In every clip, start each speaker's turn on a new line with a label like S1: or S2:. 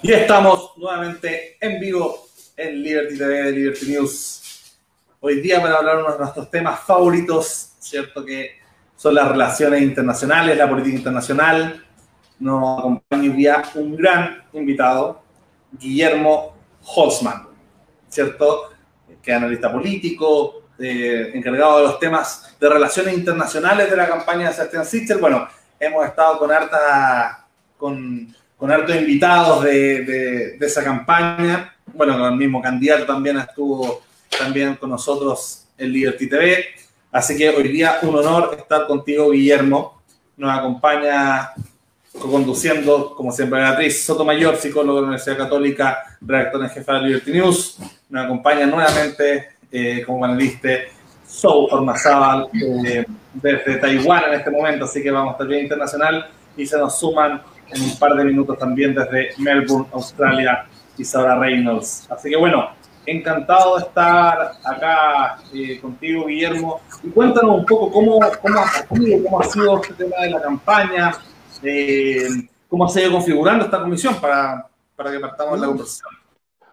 S1: Y estamos nuevamente en vivo en Liberty TV, Liberty News. Hoy día para hablar uno de nuestros temas favoritos, ¿cierto? Que son las relaciones internacionales, la política internacional. Nos acompaña hoy día un gran invitado, Guillermo Holzman, ¿cierto? Que es analista político, eh, encargado de los temas de relaciones internacionales de la campaña de Sebastián Sichel. Bueno, hemos estado con harta, con con hartos invitados de, esa campaña. Bueno, con el mismo candidato también estuvo también con nosotros en Liberty TV. Así que hoy día un honor estar contigo, Guillermo. Nos acompaña conduciendo, como siempre, Beatriz Sotomayor, psicólogo de la Universidad Católica, redactor en jefe de Liberty News. Nos acompaña nuevamente eh, como panelista Sou Ormazábal eh, desde Taiwán en este momento, así que vamos a estar bien internacional y se nos suman en un par de minutos también desde Melbourne, Australia, Isabela Reynolds. Así que bueno, encantado de estar acá eh, contigo, Guillermo. Y cuéntanos un poco cómo, cómo, cómo ha sido este tema de la campaña, eh, cómo se ha ido configurando esta comisión para, para que partamos la conversación.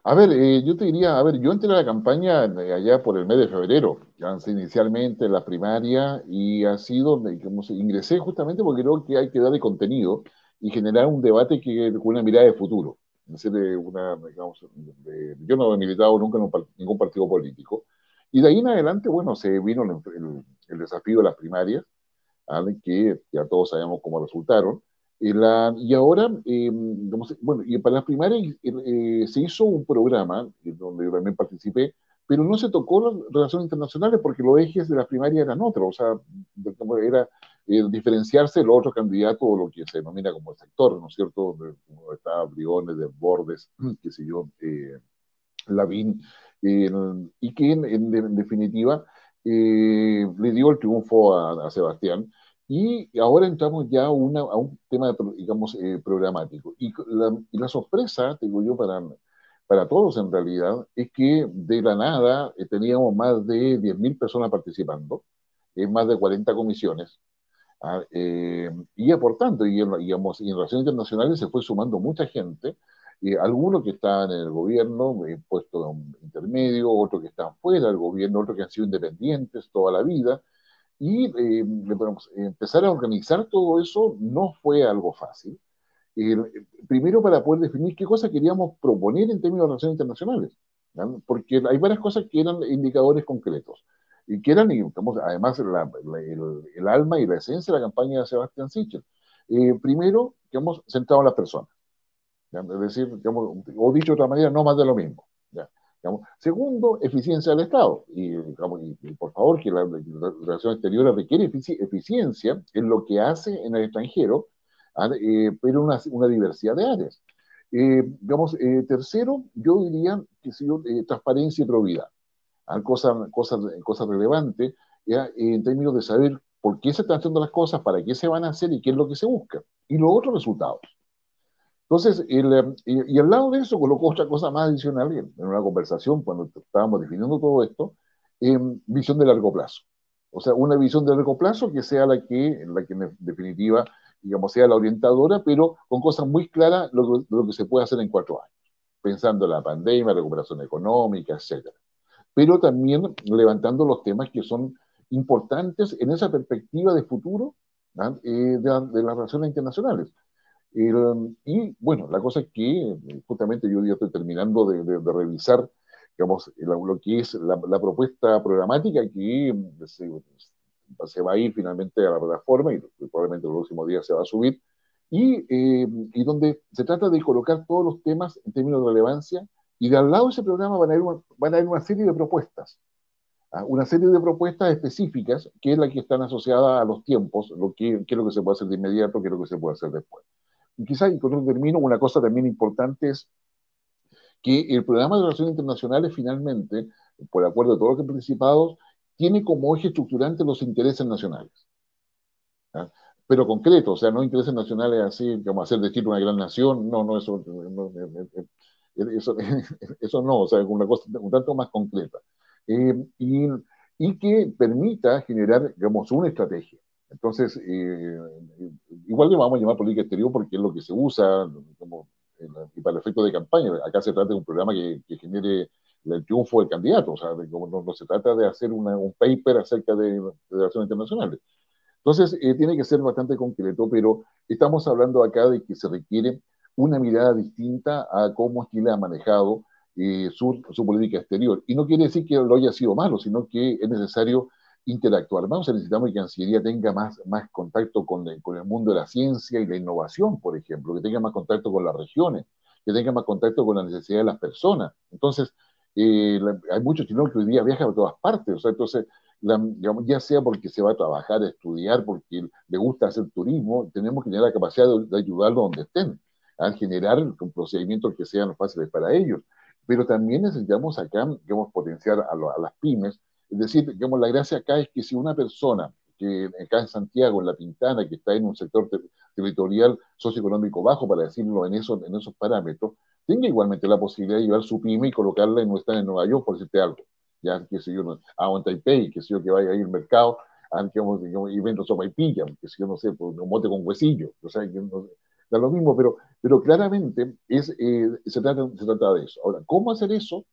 S2: A ver, eh, yo te diría, a ver, yo entré a la campaña allá por el mes de febrero, ya inicialmente en la primaria, y ha sido, como ingresé justamente porque creo que hay que darle contenido y generar un debate que, con una mirada de futuro. Una, yo no he militado nunca en ningún partido político. Y de ahí en adelante, bueno, se vino el, desafío de las primarias, que ya todos sabemos cómo resultaron. Y, la, y ahora, eh, bueno, y para las primarias eh, se hizo un programa donde yo también participé, pero no se tocó las relaciones internacionales porque los ejes de las primarias eran otros, o sea, era eh, diferenciarse el otro candidato o lo que se denomina como el sector, ¿no es cierto? Como está Briones, de Bordes, qué sé yo, eh, Lavín, eh, y que en, definitiva eh, le dio el triunfo a, Sebastián. Y ahora entramos ya a, una, a un tema, digamos, programático. Y la, y la sorpresa, digo yo, para, para todos en realidad, es que de la nada teníamos más de 10.000 personas participando, en más de 40 comisiones, Ah, eh, y por tanto, y, digamos, en relaciones internacionales se fue sumando mucha gente, eh, algunos que estaban en el gobierno, eh, puesto intermedio, otros que estaban fuera del gobierno, otros que han sido independientes toda la vida. Y eh, empezar a organizar todo eso no fue algo fácil. primero para poder definir qué cosas queríamos proponer en términos de relaciones internacionales, porque hay varias cosas que eran indicadores concretos y que eran, además, el, alma y la esencia de la campaña de Sebastián Sichel. Eh, primero, digamos, centrado en las personas. Es decir, digamos, o dicho de otra manera, no más de lo mismo. Segundo, eficiencia del Estado. Y, por favor, que la, relación exterior requiere eficiencia en lo que hace en el extranjero, ¿ah? eh, pero una, una, diversidad de áreas. Eh, digamos, tercero, yo diría que si transparencia y probidad cosas, cosas, cosas relevantes, ¿ya? en términos de saber por qué se están haciendo las cosas, para qué se van a hacer y qué es lo que se busca. Y los otros resultados. Entonces, el, y, al lado de eso colocó otra cosa más adicional en, una conversación cuando estábamos definiendo todo esto, en visión de largo plazo. O sea, una visión de largo plazo que sea la que, la que en definitiva, digamos, sea la orientadora, pero con cosas muy claras lo, lo que se puede hacer en cuatro años, pensando en la pandemia, recuperación económica, etcétera pero también levantando los temas que son importantes en esa perspectiva de futuro ¿ah? eh, de, las relaciones internacionales. y bueno, la cosa es que justamente yo ya estoy terminando de, revisar digamos, lo, que es la, propuesta programática que se, va a ir finalmente a la plataforma y probablemente los próximos días se va a subir, y, eh, y donde se trata de colocar todos los temas en términos de relevancia y de al lado de ese programa van a haber una, van a una serie de propuestas, ¿ah? una serie de propuestas específicas que es la que están asociadas a los tiempos, lo que, qué es lo que se puede hacer de inmediato, qué es lo que se puede hacer después. Y quizás, y con un término, una cosa también importante es que el programa de relaciones internacionales finalmente, por acuerdo de todos los que tiene como eje estructurante los intereses nacionales. ¿ah? Pero concreto, o sea, no intereses nacionales así como hacer de una gran nación, no, no, eso no, eso, eso no, o sea, una cosa un tanto más concreta. Eh, y, y, que permita generar, digamos, una estrategia. Entonces, eh, igual le vamos a llamar política exterior porque es lo que se usa como y para el efecto de campaña. Acá se trata de un programa que, genere el triunfo del candidato, o sea, no, se trata de hacer un paper acerca de, relaciones internacionales. Entonces, eh, tiene que ser bastante concreto, pero estamos hablando acá de que se requiere una mirada distinta a cómo Chile ha manejado eh, su, su, política exterior. Y no quiere decir que lo haya sido malo, sino que es necesario interactuar. A necesitamos que Cancillería tenga más, más contacto con, el mundo de la ciencia y la innovación, por ejemplo, que tenga más contacto con las regiones, que tenga más contacto con la necesidad de las personas. Entonces, eh, hay muchos chilenos que hoy día viajan a todas partes, o sea, entonces, ya sea porque se va a trabajar, a estudiar, porque le gusta hacer turismo, tenemos que tener la capacidad de, de ayudarlos donde estén, a generar procedimientos que sean fáciles para ellos. Pero también necesitamos acá, digamos, potenciar a, a las pymes, es decir, digamos, la gracia acá es que si una persona que acá en Santiago, en La Pintana, que está en un sector territorial socioeconómico bajo, para decirlo en esos, en esos parámetros, tenga igualmente la posibilidad de llevar su pyme y colocarla en no estar en Nueva York, por decirte algo. Ya, que sé yo, a Taipei, que sé yo, que vaya ahí al mercado, y vendo sopa y pilla, que sé yo, no sé, pues, un mote con huesillo. O sea, que no, da lo mismo, pero, pero claramente es, eh, se, trata, se trata de eso. Ahora, ¿cómo hacer eso?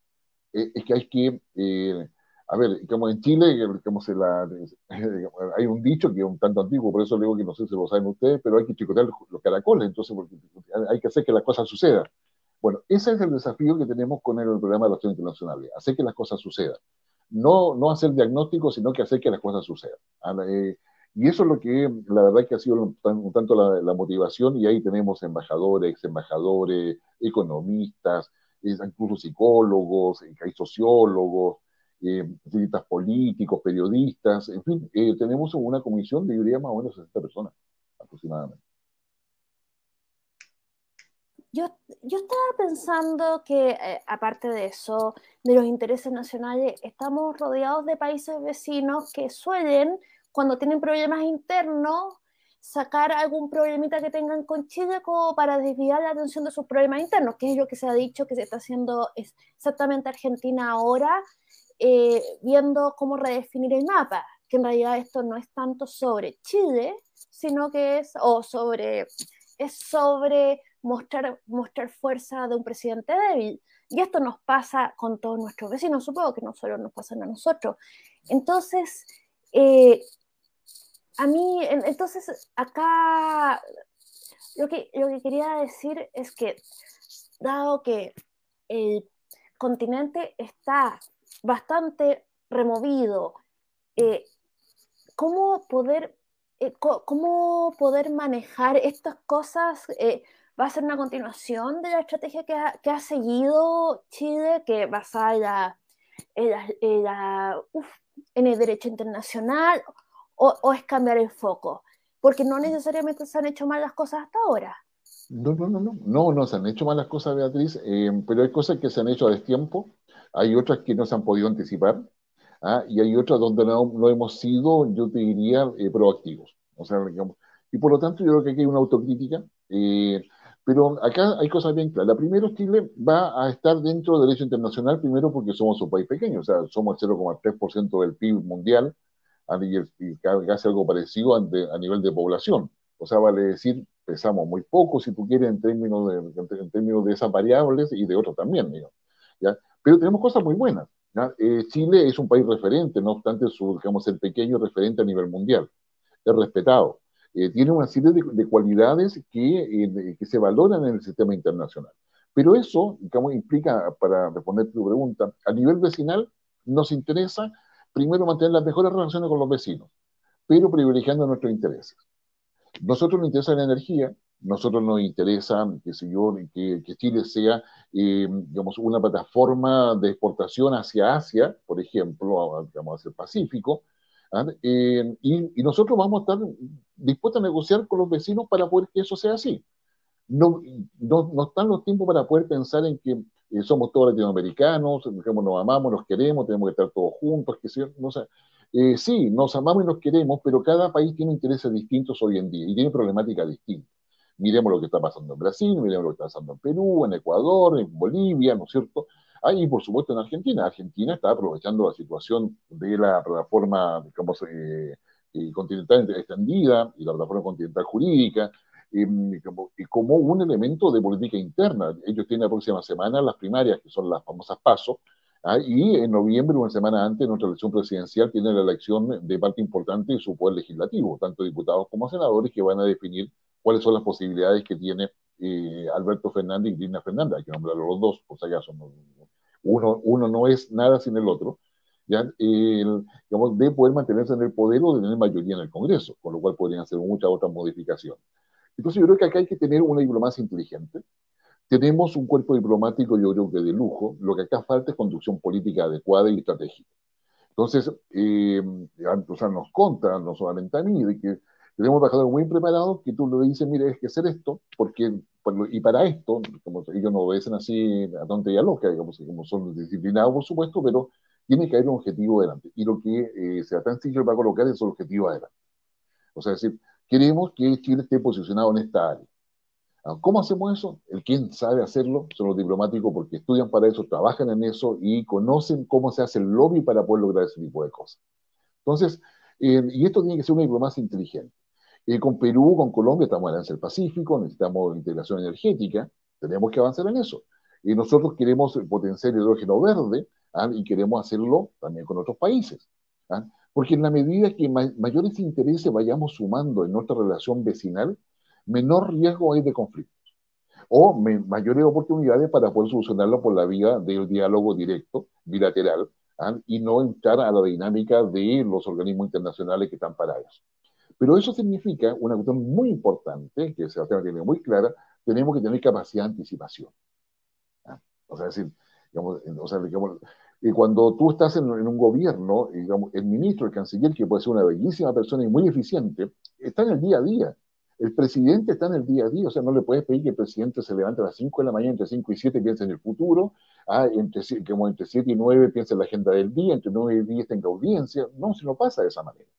S2: Eh, es que hay que eh, a ver, como en Chile, como se hay un dicho que es un tanto antiguo, por eso digo que no sé si lo saben ustedes, pero hay que chicotear los caracoles, entonces hay que hacer que las cosas sucedan. Bueno, ese es el desafío que tenemos con el programa de relaciones internacionales, hacer que las cosas sucedan. No, no hacer diagnóstico, sino que hacer que las cosas sucedan. Eh, y eso es lo que, la verdad, que ha sido un, tanto la, motivación, y ahí tenemos embajadores, ex embajadores, economistas, incluso psicólogos, hay sociólogos, eh, políticos, periodistas, en fin, eh, tenemos una comisión de, diría, más o menos 60 personas aproximadamente.
S3: Yo, yo estaba pensando que, eh, aparte de eso, de los intereses nacionales, estamos rodeados de países vecinos que suelen, cuando tienen problemas internos, sacar algún problemita que tengan con Chile como para desviar la atención de sus problemas internos, que es lo que se ha dicho que se está haciendo exactamente Argentina ahora, eh, viendo cómo redefinir el mapa, que en realidad esto no es tanto sobre Chile, sino que es, o sobre, es sobre mostrar, mostrar fuerza de un presidente débil. Y esto nos pasa con todos nuestros vecinos, supongo que no solo nos pasa a nosotros. Entonces, eh, a mí, entonces acá lo que, lo que quería decir es que, dado que el continente está bastante removido. Eh, ¿cómo, poder, eh, ¿Cómo poder manejar estas cosas? Eh, ¿Va a ser una continuación de la estrategia que ha, que ha seguido Chile, que basada en, en, en el derecho internacional, o, o es cambiar el foco? Porque no necesariamente se han hecho mal las cosas hasta ahora.
S2: No, no, no, no, no, no se han hecho mal las cosas, Beatriz, pero hay cosas que se han hecho a destiempo hay otras que no se han podido anticipar, ¿ah? y hay otras donde no, no, hemos sido, yo te diría, eh, proactivos. O sea, digamos, y por lo tanto yo creo que aquí hay una autocrítica, eh, pero acá hay cosas bien claras. La primero, Chile va a estar dentro del derecho internacional, primero porque somos un país pequeño, o sea, somos el 0,3% del PIB mundial, y, y casi algo parecido a, nivel de población. O sea, vale decir, pesamos muy poco, si tú quieres, en términos de, en términos de esas variables y de otros también, digamos, ¿ya? Pero tenemos cosas muy buenas. Eh, Chile es un país referente, no obstante su, digamos, el pequeño referente a nivel mundial. Es respetado. Eh, tiene una serie de, cualidades que, eh, que, se valoran en el sistema internacional. Pero eso, digamos, implica, para responder tu pregunta, a nivel vecinal nos interesa primero mantener las mejores relaciones con los vecinos, pero privilegiando nuestros intereses. Nosotros nos interesa la energía, nosotros nos interesa, que Chile sea, eh, digamos, una plataforma de exportación hacia Asia, por ejemplo, digamos, hacia el Pacífico, ¿ah? eh, y, y, nosotros vamos a estar dispuestos a negociar con los vecinos para poder que eso sea así. No, no, no están los tiempos para poder pensar en que eh, somos todos latinoamericanos, digamos, nos amamos, nos queremos, tenemos que estar todos juntos, que no sé. sí, nos amamos y nos queremos, pero cada país tiene intereses distintos hoy en día y tiene problemáticas distintas. Miremos lo que está pasando en Brasil, miremos lo que está pasando en Perú, en Ecuador, en Bolivia, ¿no es cierto? Ah, y por supuesto en Argentina. Argentina está aprovechando la situación de la plataforma digamos, eh, eh, continental extendida y la plataforma continental jurídica. Em, como, un elemento de política interna. Ellos tienen la próxima semana las primarias, que son las famosas pasos, ¿ah? y en noviembre, una semana antes, nuestra elección presidencial tiene la elección de parte importante de su poder legislativo, tanto diputados como senadores, que van a definir cuáles son las posibilidades que tiene eh, Alberto Fernández y Cristina Fernández. Hay que nombrarlos los dos, por si acaso. Uno, uno no es nada sin el otro. ¿ya? digamos, de poder mantenerse en el poder o de tener mayoría en el Congreso, con lo cual podrían hacer muchas otras modificaciones. Entonces yo creo que acá hay que tener una diplomacia inteligente. Tenemos un cuerpo diplomático, yo creo que de lujo. Lo que acá falta es conducción política adecuada y estratégica. Entonces, eh, o sea, nos conta, no solamente a mí, de que tenemos embajadores muy preparados que tú le dices, mire, hay que hacer esto, porque, y para esto, como ellos no obedecen así a tontería loca, digamos, como son disciplinados, por supuesto, pero tiene que haber un objetivo delante. Y lo que eh, sea tan sencillo para colocar es el objetivo adelante. O sea, es decir, queremos que Chile esté posicionado en esta área. ¿Cómo hacemos eso? El quien sabe hacerlo son los diplomáticos porque estudian para eso, trabajan en eso y conocen cómo se hace el lobby para poder lograr ese tipo de cosas. Entonces, eh, y esto tiene que ser una diplomacia inteligente. Eh, con Perú, con Colombia estamos en el Pacífico, necesitamos integración energética, tenemos que avanzar en eso. Y nosotros queremos potenciar el hidrógeno verde ¿ah? y queremos hacerlo también con otros países. ¿ah? Porque en la medida que mayores intereses vayamos sumando en nuestra relación vecinal, menor riesgo hay de conflictos o mayores oportunidades para poder solucionarlo por la vía del diálogo directo, bilateral, ¿ah? y no entrar a la dinámica de los organismos internacionales que están para eso. Pero eso significa una cuestión muy importante, que Sebastián tiene muy clara, tenemos que tener capacidad de anticipación. O sea, decir, digamos, o sea, digamos, y cuando tú estás en, un gobierno, digamos, el ministro, el canciller, que puede ser una bellísima persona y muy eficiente, está en el día a día. El presidente está en el día a día, o sea, no le puedes pedir que el presidente se levante a las 5 de la mañana, entre 5 y 7 piense en el futuro, ah, entre, como entre 7 y 9 piense en la agenda del día, entre 9 y 10 tenga audiencia. No, se no pasa de esa manera.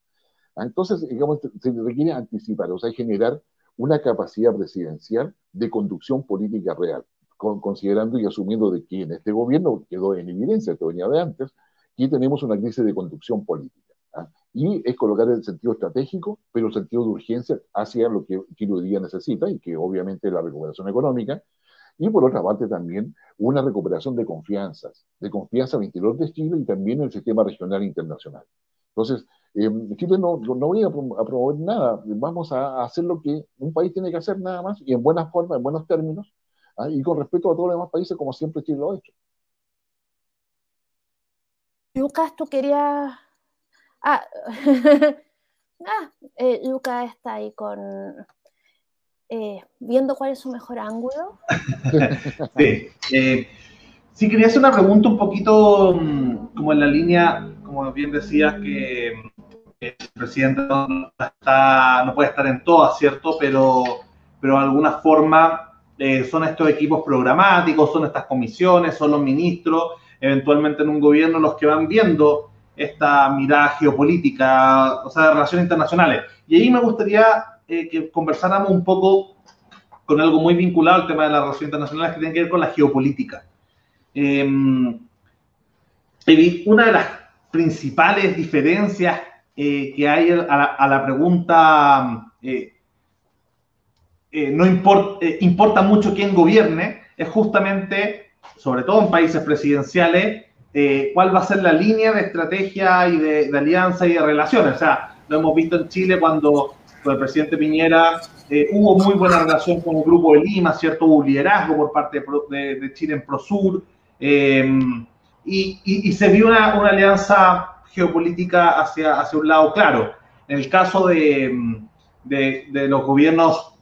S2: Ah, entonces, digamos, se requiere anticipar, o sea, generar una capacidad presidencial de conducción política real considerando y asumiendo de que en este gobierno quedó en evidencia, que venía de antes, que tenemos una crisis de conducción política. ¿ah? Y es colocar el sentido estratégico, pero el sentido de urgencia hacia lo que Chile hoy día necesita, y que obviamente es la recuperación económica, y por otra parte también una recuperación de confianzas, de confianza al interior de Chile y también en el sistema regional e internacional. Entonces, eh, Chile no, no voy a, promover nada, vamos a hacer lo que un país tiene que hacer nada más y en buena forma, en buenos términos, ¿ah? y con respeto a todos los demás países, como siempre Chile lo ha hecho.
S3: Lucas, tú querías... Ah, ah eh, Lucas está ahí con... Eh, viendo cuál es su mejor ángulo.
S1: sí. Eh, sí, quería hacer una pregunta un poquito mm, como en la línea, como bien decías, que el presidente no, está, no puede estar en todas, ¿cierto? Pero, pero de alguna forma eh, son estos equipos programáticos, son estas comisiones, son los ministros, eventualmente en un gobierno los que van viendo esta mirada geopolítica, o sea, de relaciones internacionales. Y ahí me gustaría eh, que conversáramos un poco con algo muy vinculado al tema de las relaciones internacionales que tiene que ver con la geopolítica. Em, una de las principales diferencias eh, que hay a la, pregunta eh, no eh, importa mucho quién gobierne, es justamente, sobre todo en países presidenciales, eh, cuál va a ser la línea de estrategia y de, alianza y de relaciones. O sea, lo hemos visto en Chile cuando el presidente Piñera hubo muy buena relación con el Grupo de Lima, ¿cierto? Hubo liderazgo por parte de, Chile en Prosur y, se vio una, alianza geopolítica hacia, hacia un lado claro. En el caso de, de los gobiernos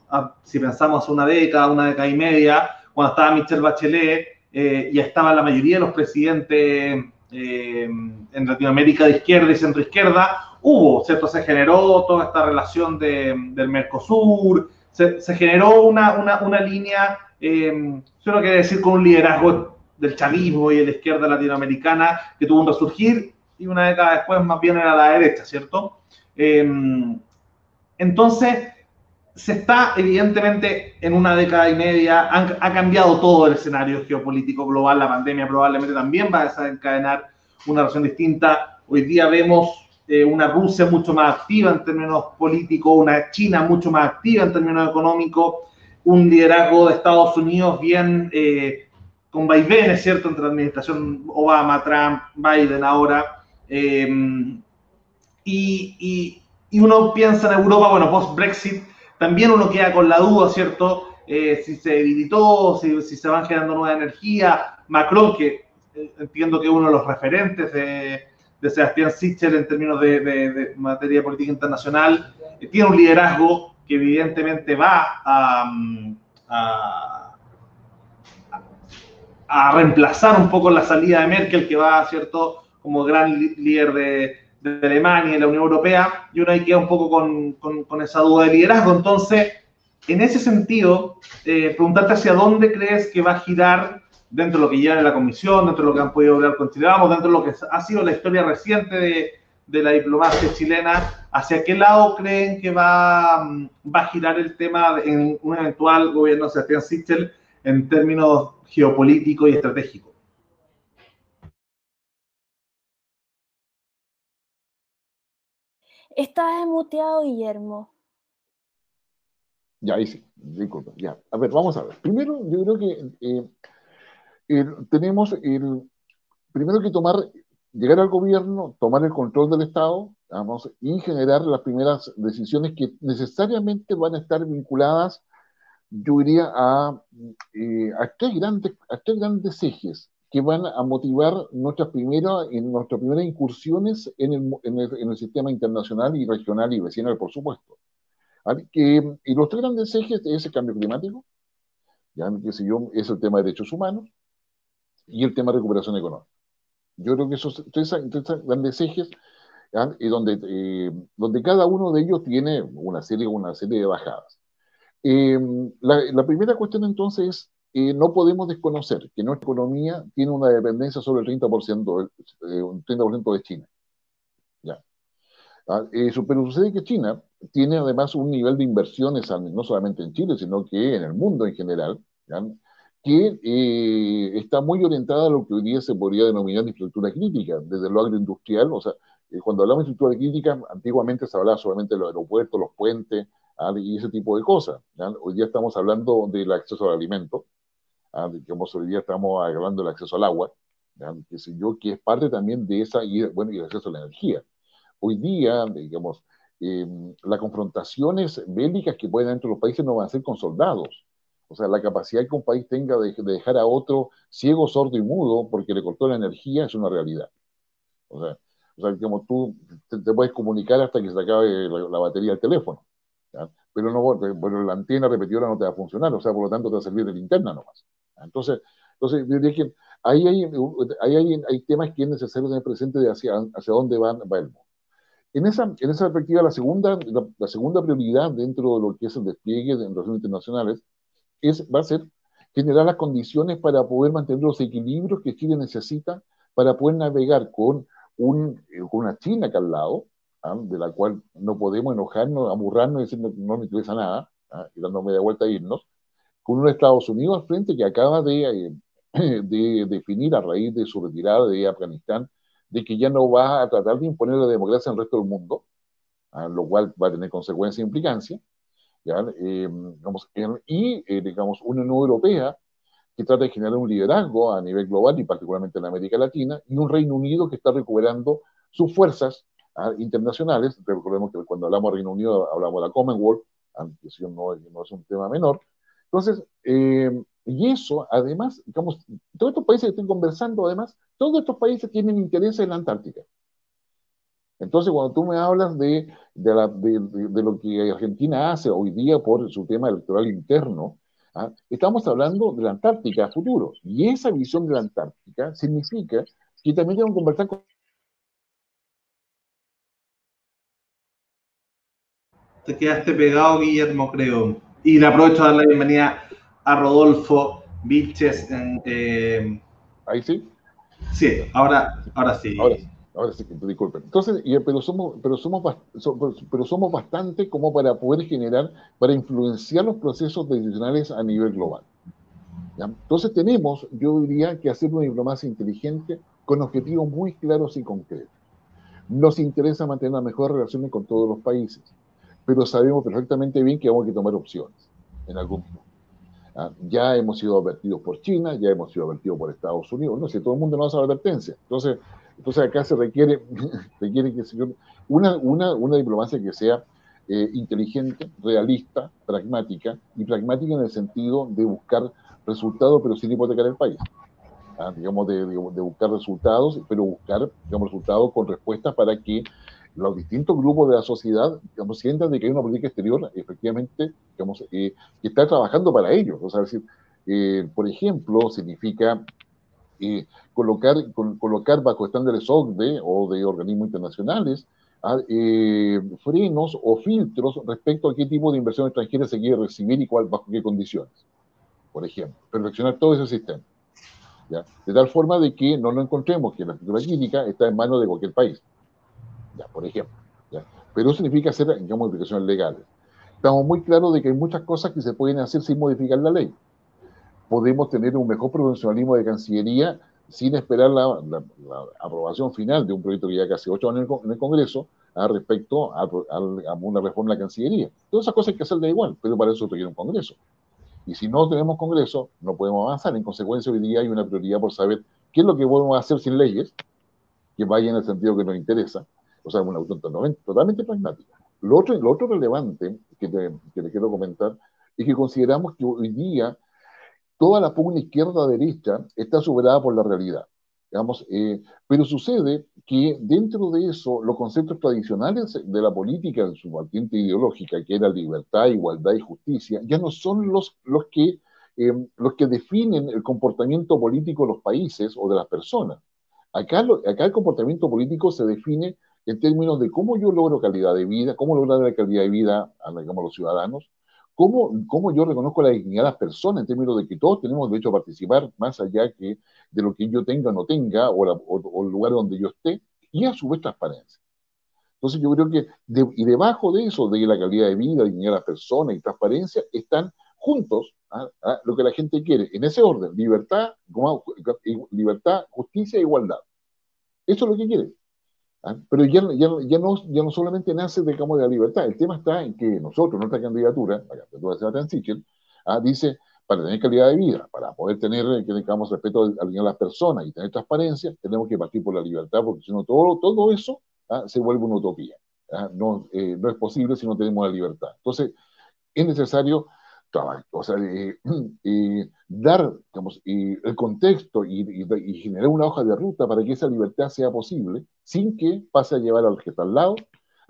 S1: si pensamos una década, una década y media, cuando estaba Michelle Bachelet, eh, ya estaban la mayoría de los presidentes eh, en Latinoamérica de izquierda y centro-izquierda, hubo, ¿cierto? Se generó toda esta relación del Mercosur, se, generó una, una, línea, eh, yo no quiero decir con un liderazgo del chavismo y de la izquierda latinoamericana que tuvo un resurgir y una década después más bien era la derecha, ¿cierto? Eh, entonces, se está evidentemente en una década y media, ha cambiado todo el escenario geopolítico global, la pandemia probablemente también va a desencadenar una relación distinta. Hoy día vemos eh, una Rusia mucho más activa en términos políticos, una China mucho más activa en términos económicos, un liderazgo de Estados Unidos bien eh, con vaivenes, ¿cierto?, entre la administración Obama, Trump, Biden ahora. Y, y, uno piensa en Europa, bueno, post-Brexit, también uno queda con la duda, ¿cierto?, eh, si se debilitó, si, se van generando nueva energía. Macron, que entiendo que es uno de los referentes de, Sebastián Sichel en términos de, materia política internacional, eh, tiene un liderazgo que evidentemente va a, a, reemplazar un poco la salida de Merkel, que va, ¿cierto?, como gran líder de, Alemania y la Unión Europea, y uno ahí queda un poco con, con, esa duda de liderazgo. Entonces, en ese sentido, eh, preguntarte hacia dónde crees que va a girar dentro de lo que lleva en la comisión, dentro de lo que han podido hablar con Chile dentro de lo que ha sido la historia reciente de, de la diplomacia chilena, ¿hacia qué lado creen que va, va a girar el tema en un eventual gobierno de Sebastián Sichel en términos geopolíticos y estratégicos?
S3: Estás muteado, Guillermo.
S2: Ya, ahí sí, disculpa, ya. A ver, vamos a ver. Primero, yo creo que eh, tenemos el, primero que tomar, llegar al gobierno, tomar el control del Estado, vamos, y generar las primeras decisiones que necesariamente van a estar vinculadas, yo diría, a, eh, grandes, a tres grandes ejes que van a motivar nuestras primeras, en nuestras primeras incursiones en el, en, el, en el, sistema internacional y regional y vecinal, por supuesto. Que, y los tres grandes ejes es el cambio climático, ya, que sé yo, es el tema de derechos humanos, y el tema de recuperación económica. Yo creo que esos tres, grandes ejes, y donde, eh, donde cada uno de ellos tiene una serie, una serie de bajadas. Eh, la, primera cuestión entonces es, eh, no podemos desconocer que nuestra economía tiene una dependencia sobre el 30%, un 30 de China. ¿ya? Ah, pero sucede que China tiene además un nivel de inversiones, no solamente en Chile, sino que en el mundo en general, ¿ya? que eh, está muy orientada a lo que hoy día se podría denominar infraestructura crítica, desde lo agroindustrial, o sea, eh, cuando hablamos de infraestructura crítica, antiguamente se hablaba solamente de los aeropuertos, los puentes y ese tipo de cosas. Hoy día estamos hablando del acceso al alimento, ¿ah? digamos, hoy día estamos hablando del acceso al agua, que sé yo, que es parte también de esa, y, bueno, y el acceso a la energía. Hoy día, digamos, eh, las confrontaciones bélicas que pueden haber entre los países no van a ser con soldados, o sea, la capacidad que un país tenga de, dejar a otro ciego, sordo y mudo porque le cortó la energía es una realidad. O sea, o sea como tú te, puedes comunicar hasta que se acabe la, batería del teléfono. Pero no, bueno, la antena repetidora no te va a funcionar, o sea, por lo tanto te va a servir de linterna nomás. Entonces, entonces yo diría que ahí hay, ahí hay, temas que es necesario tener presente de hacia, hacia dónde van, va el mundo. En esa, en esa perspectiva, la segunda, la, segunda prioridad dentro de lo que es el despliegue de relaciones internacionales es, va a ser generar las condiciones para poder mantener los equilibrios que Chile necesita para poder navegar con, un, con una China acá al lado, ¿ah? de la cual no podemos enojarnos, amurrarnos y decir no, no me interesa nada, ¿ah? y dando media vuelta a irnos, con un Estados Unidos al frente que acaba de, eh, de definir a raíz de su retirada de Afganistán de que ya no va a tratar de imponer la democracia el resto del mundo, ¿ah? lo cual va a tener consecuencias e implicancias, eh, y, eh, digamos, una Unión Europea que trata de generar un liderazgo a nivel global y particularmente en América Latina, y un Reino Unido que está recuperando sus fuerzas ¿ah? internacionales. Recordemos que cuando hablamos de Reino Unido hablamos de la Commonwealth, aunque eso no, no, es un tema menor. Entonces, eh, y eso, además, digamos, todos estos países que estoy conversando, además, todos estos países tienen interés en la Antártica. Entonces, cuando tú me hablas de, lo que Argentina hace hoy día por su tema electoral interno, ¿ah? estamos hablando de la Antártica a futuro. Y esa visión de la Antártica significa que también tenemos que conversar con...
S1: Te quedaste pegado, Guillermo, creo. Y le aprovecho a dar la bienvenida a Rodolfo Vilches. Eh,
S2: Ahí sí.
S1: Sí, ahora, ahora sí.
S2: Ahora sí. Ahora sí, disculpen. Entonces, pero somos, pero somos, pero somos bastante como para poder generar, para influenciar los procesos decisionales a nivel global. Entonces tenemos, yo diría, que hacer una diplomacia inteligente con objetivos muy claros y concretos. Nos interesa mantener las mejores relaciones con todos los países, pero sabemos perfectamente bien que vamos a tomar opciones en algún punto. ¿ah? Ya hemos sido advertidos por China, ya hemos sido advertidos por Estados Unidos, no sé, todo el mundo nos hace advertencia. Entonces, entonces acá se requiere, requiere que una, una, una diplomacia que sea eh, inteligente, realista, pragmática, y pragmática en el sentido de buscar resultados, pero sin hipotecar el país. ¿ah? Digamos, de, de, buscar resultados, pero buscar, digamos, resultados con respuestas para que los distintos grupos de la sociedad digamos, sientan de que hay una política exterior efectivamente digamos, eh, que está trabajando para ellos. O sea, decir, eh, por ejemplo, significa eh, colocar, colocar bajo estándares OCDE o de organismos internacionales eh, frenos o filtros respecto a qué tipo de inversión extranjera se quiere recibir y cuál, bajo qué condiciones. Por ejemplo, perfeccionar todo ese sistema. ¿ya? De tal forma de que no lo encontremos que la estructura química está en manos de cualquier país. Por ejemplo. Pero eso significa hacer, modificaciones legales. Estamos muy claros de que hay muchas cosas que se pueden hacer sin modificar la ley. Podemos tener un mejor profesionalismo de Cancillería sin esperar la, aprobación final de un proyecto que ya casi ocho años en el, Congreso a respecto a, una reforma de la Cancillería. Todas esas cosas hay que hacerle igual, pero para eso requiere un Congreso. Y si no tenemos Congreso, no podemos avanzar. En consecuencia, hoy día hay una prioridad por saber qué es lo que podemos hacer sin leyes, que vayan en el sentido que nos interesa, o sea, una autonomía totalmente pragmática. Lo otro, lo otro relevante que, que le quiero comentar es que consideramos que hoy día toda la pugna izquierda-derecha está superada por la realidad. Digamos, eh, pero sucede que dentro de eso, los conceptos tradicionales de la política, en su vertiente ideológica, que era libertad, igualdad y justicia, ya no son los, los, que, eh, los que definen el comportamiento político de los países o de las personas. Acá, acá el comportamiento político se define en términos de cómo yo logro calidad de vida, cómo lograr la calidad de vida a los ciudadanos, ¿Cómo, ¿Cómo, yo reconozco la dignidad de las personas en términos de que todos tenemos derecho a participar, más allá que de lo que yo tenga o no tenga, o, el lugar donde yo esté, y a su vez transparencia? Entonces yo creo que, y debajo de eso, de la calidad de vida, dignidad de las personas y transparencia, están juntos ¿ah? ¿Ah? lo que la gente quiere, en ese orden, libertad, libertad, justicia e igualdad. Eso es lo que quiere. ¿Ah? Pero ya, ya, ya, no, ya no solamente nace de la libertad, el tema está en que nosotros, nuestra candidatura, la candidatura de Sebastián Sichel, ¿ah? dice, para tener calidad de vida, para poder tener, que tengamos respeto a, las personas y tener transparencia, tenemos que partir por la libertad, porque si no, todo, todo eso ¿ah? se vuelve una utopía. No, eh, no es posible si no tenemos la libertad. Entonces, es necesario o sea, dar el contexto y, generar una hoja de ruta para que esa libertad sea posible, sin que pase a llevar al que está al lado,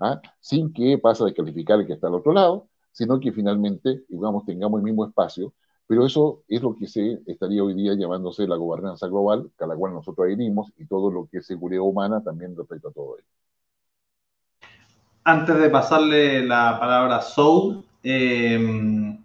S2: ¿ah? sin que pase a descalificar al que está al otro lado, sino que finalmente digamos, tengamos el mismo espacio. Pero eso es lo que se estaría hoy día llamándose la gobernanza global, a la cual nosotros adherimos, y todo lo que es seguridad humana también respecto a todo ello.
S1: Antes de pasarle la palabra a Soul, eh,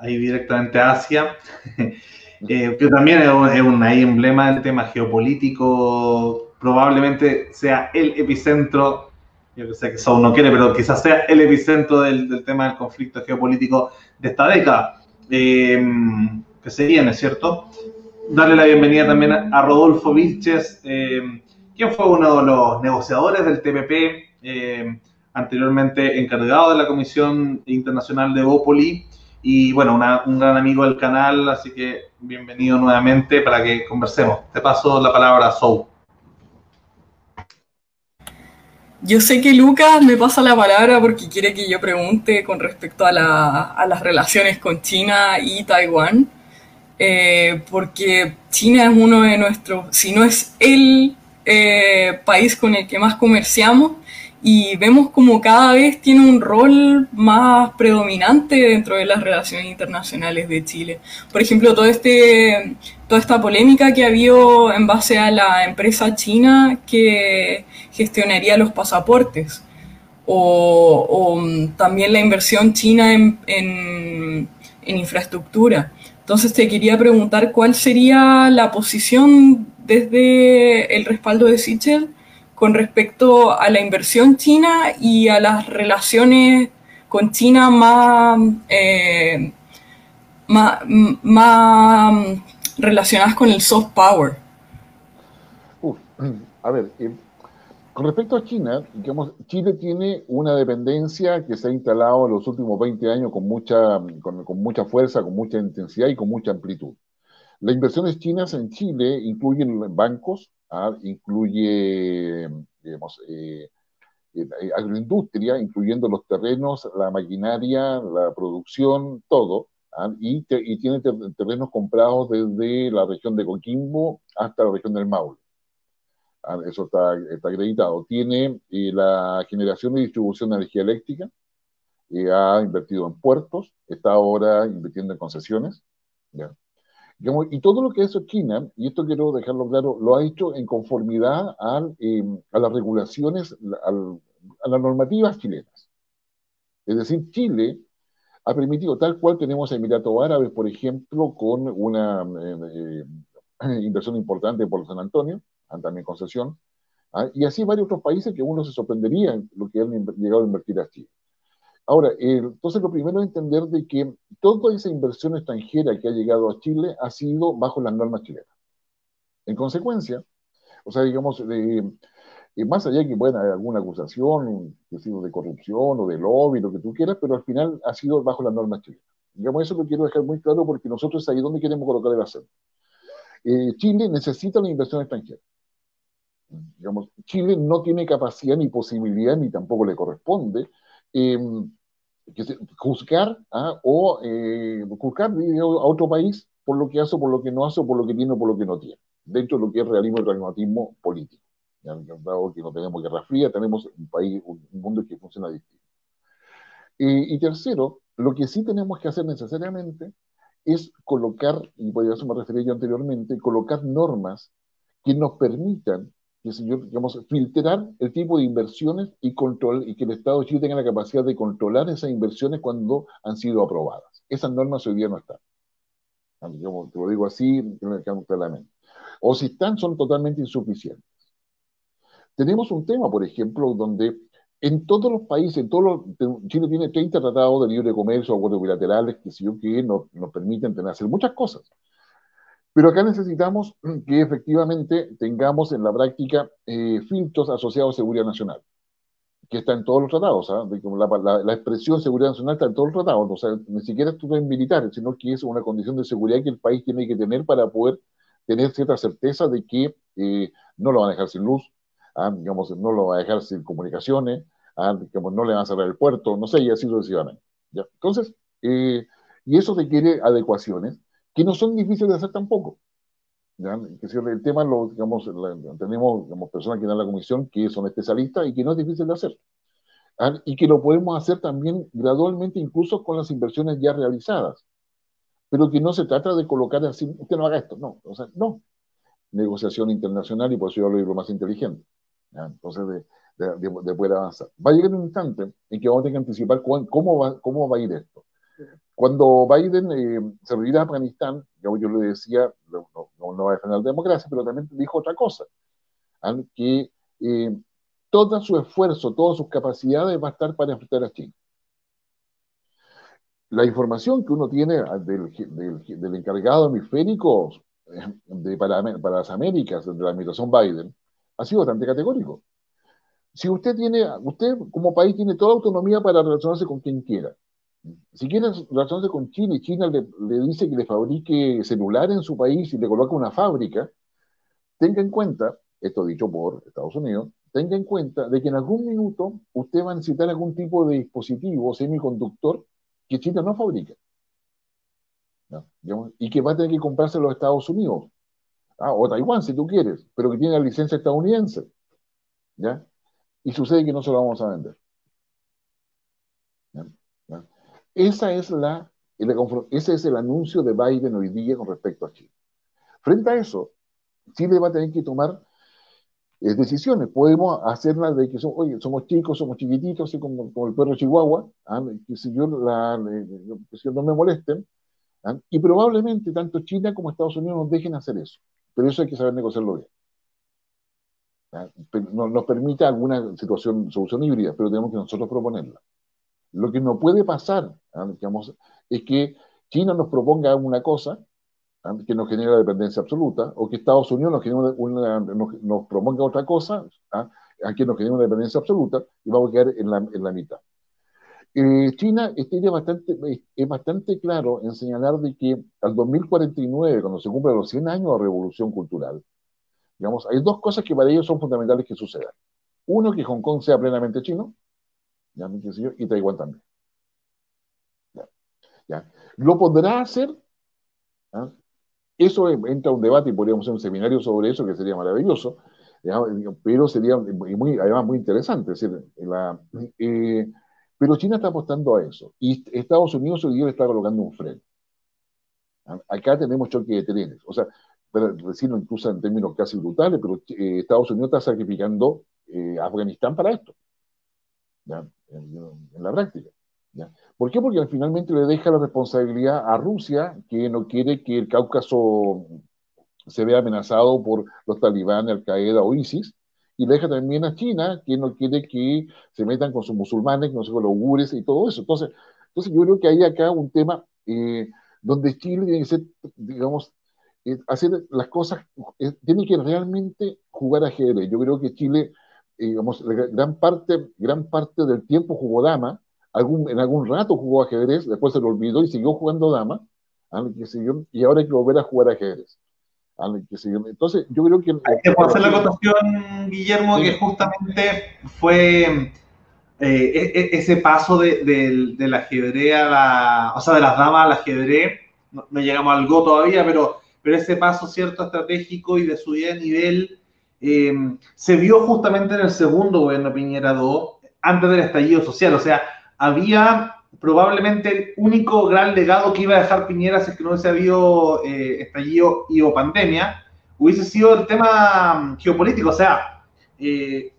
S1: ahí directamente a Asia, eh, que también es un, emblema del tema geopolítico, probablemente sea el epicentro, yo sé que Saúl no quiere, pero quizás sea el epicentro del, tema del conflicto geopolítico de esta década, eh, que se viene, ¿cierto? Darle la bienvenida también a Rodolfo Vilches, eh, quien fue uno de los negociadores del TPP, anteriormente encargado de la Comisión Internacional de Bópoli, y bueno, un gran amigo del canal, así que bienvenido nuevamente para que conversemos. Te paso la palabra a.
S4: Yo sé que Lucas me pasa la palabra porque quiere que yo pregunte con respecto a, las relaciones con China y Taiwán, eh, porque China es uno de nuestros, si no es el eh, país con el que más comerciamos, y vemos como cada vez tiene un rol más predominante dentro de las relaciones internacionales de Chile. Por ejemplo, todo este, toda esta polémica que ha habido en base a la empresa china que gestionaría los pasaportes o, también la inversión china en, en, en infraestructura. Entonces te quería preguntar cuál sería la posición desde el respaldo de Sichel con respecto a la inversión china y a las relaciones con China más, eh, más, relacionadas con el soft power.
S2: a ver, eh, Con respecto a China, Chile tiene una dependencia que se ha instalado en los últimos 20 años con mucha, con, mucha fuerza, con mucha intensidad y con mucha amplitud. Las inversiones chinas en Chile incluyen bancos, ¿ah? incluye digamos, eh, eh, agroindustria, incluyendo los terrenos, la maquinaria, la producción, todo, ¿ah? y, tiene terrenos comprados desde la región de Coquimbo hasta la región del Maule. ¿ah? Eso está, acreditado. Tiene eh, la generación y distribución de energía eléctrica, ha invertido en puertos, está ahora invirtiendo en concesiones. Y todo lo que ha hecho China, y esto quiero dejarlo claro, lo ha hecho en conformidad a las regulaciones, al, a las normativas chilenas. Es decir, Chile ha permitido, tal cual tenemos Emiratos Árabes, por ejemplo, con una eh, eh, inversión importante por San Antonio, también concesión, ¿ah? y así varios otros países que uno se sorprendería en lo que han llegado a invertir a Chile. Ahora, entonces lo primero es entender de que toda esa inversión extranjera que ha llegado a Chile ha sido bajo las normas chilenas. En consecuencia, o sea, digamos, y más allá de que pueda haber alguna acusación, sido de corrupción o de lobby, lo que tú quieras, pero al final ha sido bajo las normas chilenas. Digamos, eso lo quiero dejar muy claro porque nosotros es ahí donde queremos colocar el acento. Eh, Chile necesita la inversión extranjera. Digamos, Chile no tiene capacidad ni posibilidad, ni tampoco le corresponde, em, juzgar ¿ah? o eh, juzgar a otro país por lo que hace, por lo que no hace, por lo que tiene o por lo que no tiene, dentro de lo que es realismo y pragmatismo político que no tenemos guerra fría, tenemos un país, un mundo que funciona distinto. y tercero, lo que sí tenemos que hacer necesariamente es colocar, y por eso me refería yo anteriormente, colocar normas que nos permitan que, digamos, filtrar el tipo de inversiones y, control, y que el Estado de Chile tenga la capacidad de controlar esas inversiones cuando han sido aprobadas. Esas normas hoy día no están. te lo digo así, claramente. O si están, son totalmente insuficientes. Tenemos un tema, por ejemplo, donde en todos los países, en todos los, Chile tiene 30 tratados de libre comercio, acuerdos bilaterales, que, sí, que nos, nos permiten tener, hacer muchas cosas. Pero acá necesitamos que efectivamente tengamos en la práctica eh, filtros asociados a seguridad nacional, que está en todos los tratados. ¿ah? La, la, expresión seguridad nacional está en todos los tratados. O sea, ni siquiera esto es militar, sino que es una condición de seguridad que el país tiene que tener para poder tener cierta certeza de que eh, no lo van a dejar sin luz, ¿ah? digamos, no lo va a dejar sin comunicaciones, ¿ah? digamos, no le van a cerrar el puerto, no sé, y así sucesivamente. ¿ya? Entonces, eh, y eso requiere adecuaciones que no son difíciles de hacer tampoco. ¿ya? El tema lo, digamos, tenemos digamos, personas que dan la comisión que son especialistas y que no es difícil de hacer. Y que lo podemos hacer también gradualmente, incluso con las inversiones ya realizadas. Pero que no se trata de colocar así, usted no haga esto, no, o sea, no. Negociación internacional y por eso yo lo digo más inteligente entonces de, de, poder avanzar. Va a llegar un instante en que vamos a tener que anticipar cómo va, cómo va a ir esto. Cuando Biden eh, se retiró a Afganistán, yo, yo le decía, no, va a defender la democracia, pero también dijo otra cosa, ¿ah? que eh, todo su esfuerzo, todas sus capacidades va a estar para enfrentar a China. La información que uno tiene del, del, del encargado hemisférico eh, de, para, para las Américas, de la administración Biden, ha sido bastante categórico. Si usted tiene, usted como país tiene toda autonomía para relacionarse con quien quiera. Si quiere relacionarse con China China le, dice que le fabrique celular en su país y le coloca una fábrica, tenga en cuenta, esto dicho por Estados Unidos, tenga en cuenta de que en algún minuto usted va a necesitar algún tipo de dispositivo semiconductor que China no fabrica. Y que va a tener que comprarse los Estados Unidos ah, o Taiwán si tú quieres, pero que tiene la licencia estadounidense, ¿ya? Y sucede que no se lo vamos a vender. Esa es la, ese es el anuncio de Biden hoy día con respecto a Chile. Frente a eso, Chile va a tener que tomar eh, decisiones. Podemos hacerlas de que oye, somos chicos, somos chiquititos, así como, el perro chihuahua, ¿ah? que si yo, la, si no me molesten, ¿ah? y probablemente tanto China como Estados Unidos nos dejen hacer eso pero eso hay que saber negociarlo bien. Nos permite alguna situación, solución híbrida, pero tenemos que nosotros proponerla. Lo que no puede pasar, digamos, es que China nos proponga una cosa que nos genera dependencia absoluta, o que Estados Unidos nos, una, nos, proponga otra cosa aquí nos queremos una independencia absoluta y vamos a quedar en la, en la mitad. Eh, China tiene bastante, es bastante claro en señalar de que al 2049, cuando se cumplan los 100 años de revolución cultural, digamos, hay dos cosas que para ellos son fundamentales que sucedan. Uno, que Hong Kong sea plenamente chino, ¿ya? y Taiwán también. ¿Ya? ¿Lo podrá hacer? ¿Ah? Eso entra a un debate y podríamos hacer un seminario sobre eso que sería maravilloso, pero sería además muy interesante. Eh, pero China está apostando a eso y Estados Unidos hoy día está colocando un freno. Acá tenemos choque de trenes. O sea, para decirlo incluso en términos casi brutales, pero eh, Estados Unidos está sacrificando eh, Afganistán para esto, En, la práctica. ¿Por qué? Porque finalmente le deja la responsabilidad a Rusia, que no quiere que el Cáucaso se vea amenazado por los talibanes, Al-Qaeda o ISIS, y deja también a China, que no quiere que se metan con sus musulmanes, con los ugures y todo eso. Entonces, entonces yo creo que hay acá un tema eh, donde Chile tiene que ser, digamos, eh, hacer las cosas, eh, tiene que realmente jugar ajedrez. Yo creo que Chile, digamos, gran parte, gran parte del tiempo jugó dama, algún, en algún rato jugó ajedrez, después se lo olvidó y siguió jugando dama, ¿ah? y ahora hay que volver a jugar ajedrez. Entonces, yo creo que...
S1: Hay que hacer la acotación, Guillermo, que justamente fue eh, e, e, ese paso de, del ajedrez a la... O sea, de las damas al ajedrez, no, llegamos al Go todavía, pero, pero ese paso, ¿cierto?, estratégico y de subida de nivel, eh, se vio justamente en el segundo gobierno Piñera 2, antes del estallido social. O sea, había probablemente el único gran legado que iba a dejar Piñera si es que no hubiese habido eh, estallido y o pandemia, hubiese sido el tema mm, geopolítico. O sea, eh,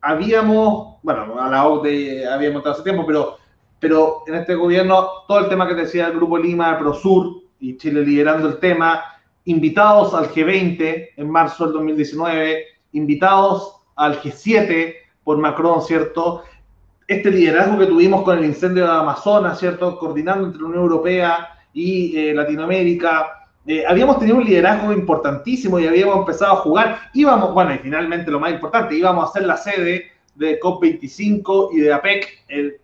S1: habíamos, bueno, a la OCDE habíamos estado hace tiempo, pero, pero en este gobierno todo el tema que decía el Grupo Lima, ProSur y Chile liderando el tema, invitados al G20 en marzo del 2019, invitados al G7 por Macron, ¿cierto? este liderazgo que tuvimos con el incendio de Amazonas, ¿cierto? Coordinando entre la Unión Europea y eh, Latinoamérica. Eh, habíamos tenido un liderazgo importantísimo y habíamos empezado a jugar. Íbamos, bueno, y finalmente lo más importante, íbamos a ser la sede de COP25 y de APEC, el,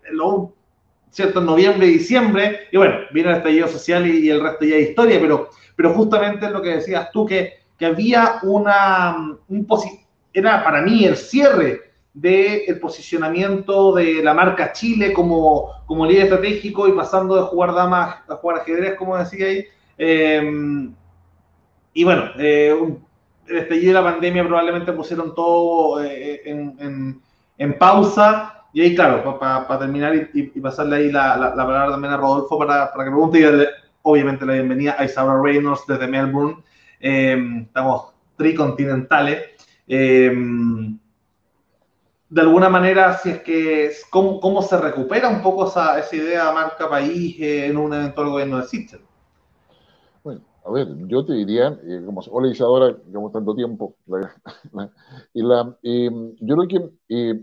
S1: ¿cierto? En noviembre y diciembre. Y bueno, vino el estallido social y, el resto ya es historia, pero, pero justamente es lo que decías tú, que, que había una, un era para mí el cierre del posicionamiento de la marca Chile como, como líder estratégico y pasando de jugar damas a jugar ajedrez, como decía ahí. Em, y bueno, eh, el estallido de la pandemia probablemente pusieron todo eh, en, en, pausa. Y ahí, claro, para terminar y, pasarle ahí la, la, palabra también a Rodolfo para, para que pregunte y darle, obviamente, la bienvenida a Isabel Reynolds desde Melbourne. Em, estamos tricontinentales. Eh, de alguna manera, si es que, ¿cómo, cómo se recupera un poco esa, esa idea marca país en un eventual gobierno de Sichel?
S2: Bueno, a ver, yo te diría, eh, como hola Isadora, llevamos tanto tiempo, y la, em, yo creo que, eh,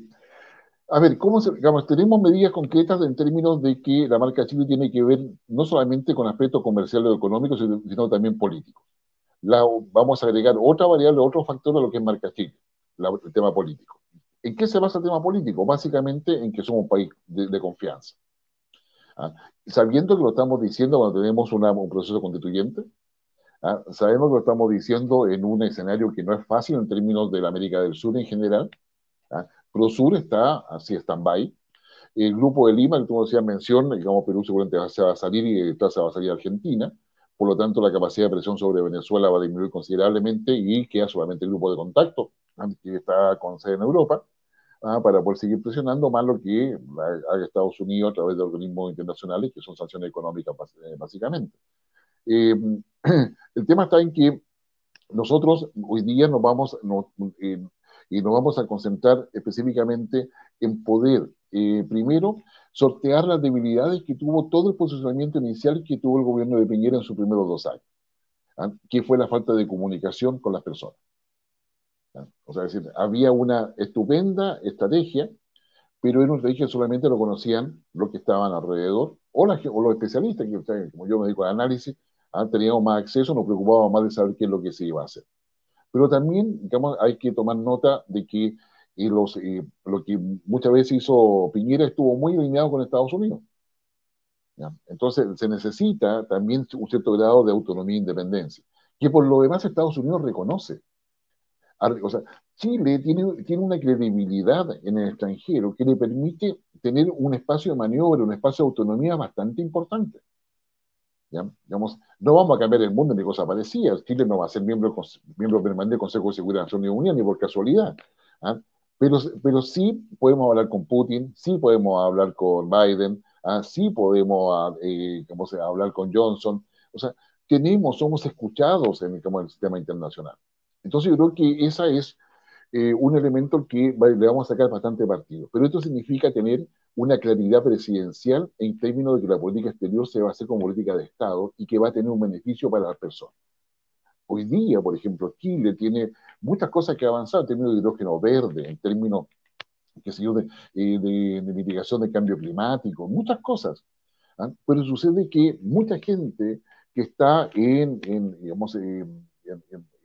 S2: a ver, ¿cómo se, digamos, tenemos medidas concretas en términos de que la marca Chile tiene que ver no solamente con aspectos comerciales o económicos, sino, también políticos. La, vamos a agregar otra variable, otro factor a lo que es marca Chile, el tema político. ¿En qué se basa el tema político? Básicamente en que somos un país de, confianza. ¿Ah? Sabiendo que lo estamos diciendo cuando tenemos un proceso constituyente, ¿ah? sabemos que lo estamos diciendo en un escenario que no es fácil en términos de la América del Sur en general. ¿ah? ProSur está así stand-by. El grupo de Lima, que tú decías mención, digamos, Perú seguramente se va a salir y detrás se va a salir Argentina. Por lo tanto, la capacidad de presión sobre Venezuela va a disminuir considerablemente y queda solamente el grupo de contacto que está con sede en Europa, ¿ah? para poder seguir presionando, más lo que haga Estados Unidos a través de organismos internacionales, que son sanciones económicas eh, básicamente. Eh, el tema está en que nosotros hoy día nos vamos, eh, y nos vamos a concentrar específicamente en poder, primero, sortear las debilidades que tuvo todo el posicionamiento inicial que tuvo el gobierno de Piñera en sus primeros dos años, ¿ah? que fue la falta de comunicación con las personas. O sea, decir, había una estupenda estrategia, pero era una estrategia solamente lo conocían los que estaban alrededor, o, los especialistas, que como yo me dedico al análisis, ah, teníamos más acceso, nos preocupábamos más de saber qué es lo que se iba a hacer. Pero también, digamos, hay que tomar nota de que y los, lo que muchas veces hizo Piñera estuvo muy alineado con Estados Unidos. Entonces se necesita también un cierto grado de autonomía e independencia, que por lo demás Estados Unidos reconoce. O sea, Chile tiene, tiene una credibilidad en el extranjero que le permite tener un espacio de maniobra, un espacio de autonomía bastante importante. ¿Ya? Digamos, no vamos a cambiar el mundo ni cosa parecida. Chile no va a ser miembro, miembro permanente del Consejo de Seguridad de Naciones Unidas ni por casualidad. ¿ah? Pero, pero sí podemos hablar con Putin, sí podemos hablar con Biden, ¿ah? sí podemos eh, hablar con Johnson. O sea, tenemos, somos escuchados en, como en el sistema internacional. Entonces yo creo que esa es eh, un elemento que le vamos a sacar bastante partido. Pero esto significa tener una claridad presidencial en términos de que la política exterior se va a hacer como política de Estado y que va a tener un beneficio para las personas. Hoy día, por ejemplo, Chile tiene muchas cosas que avanzar en términos de hidrógeno verde, en términos qué sé yo, de, eh, de, mitigación del cambio climático, muchas cosas. ¿ah? Pero sucede que mucha gente que está en, en digamos, en,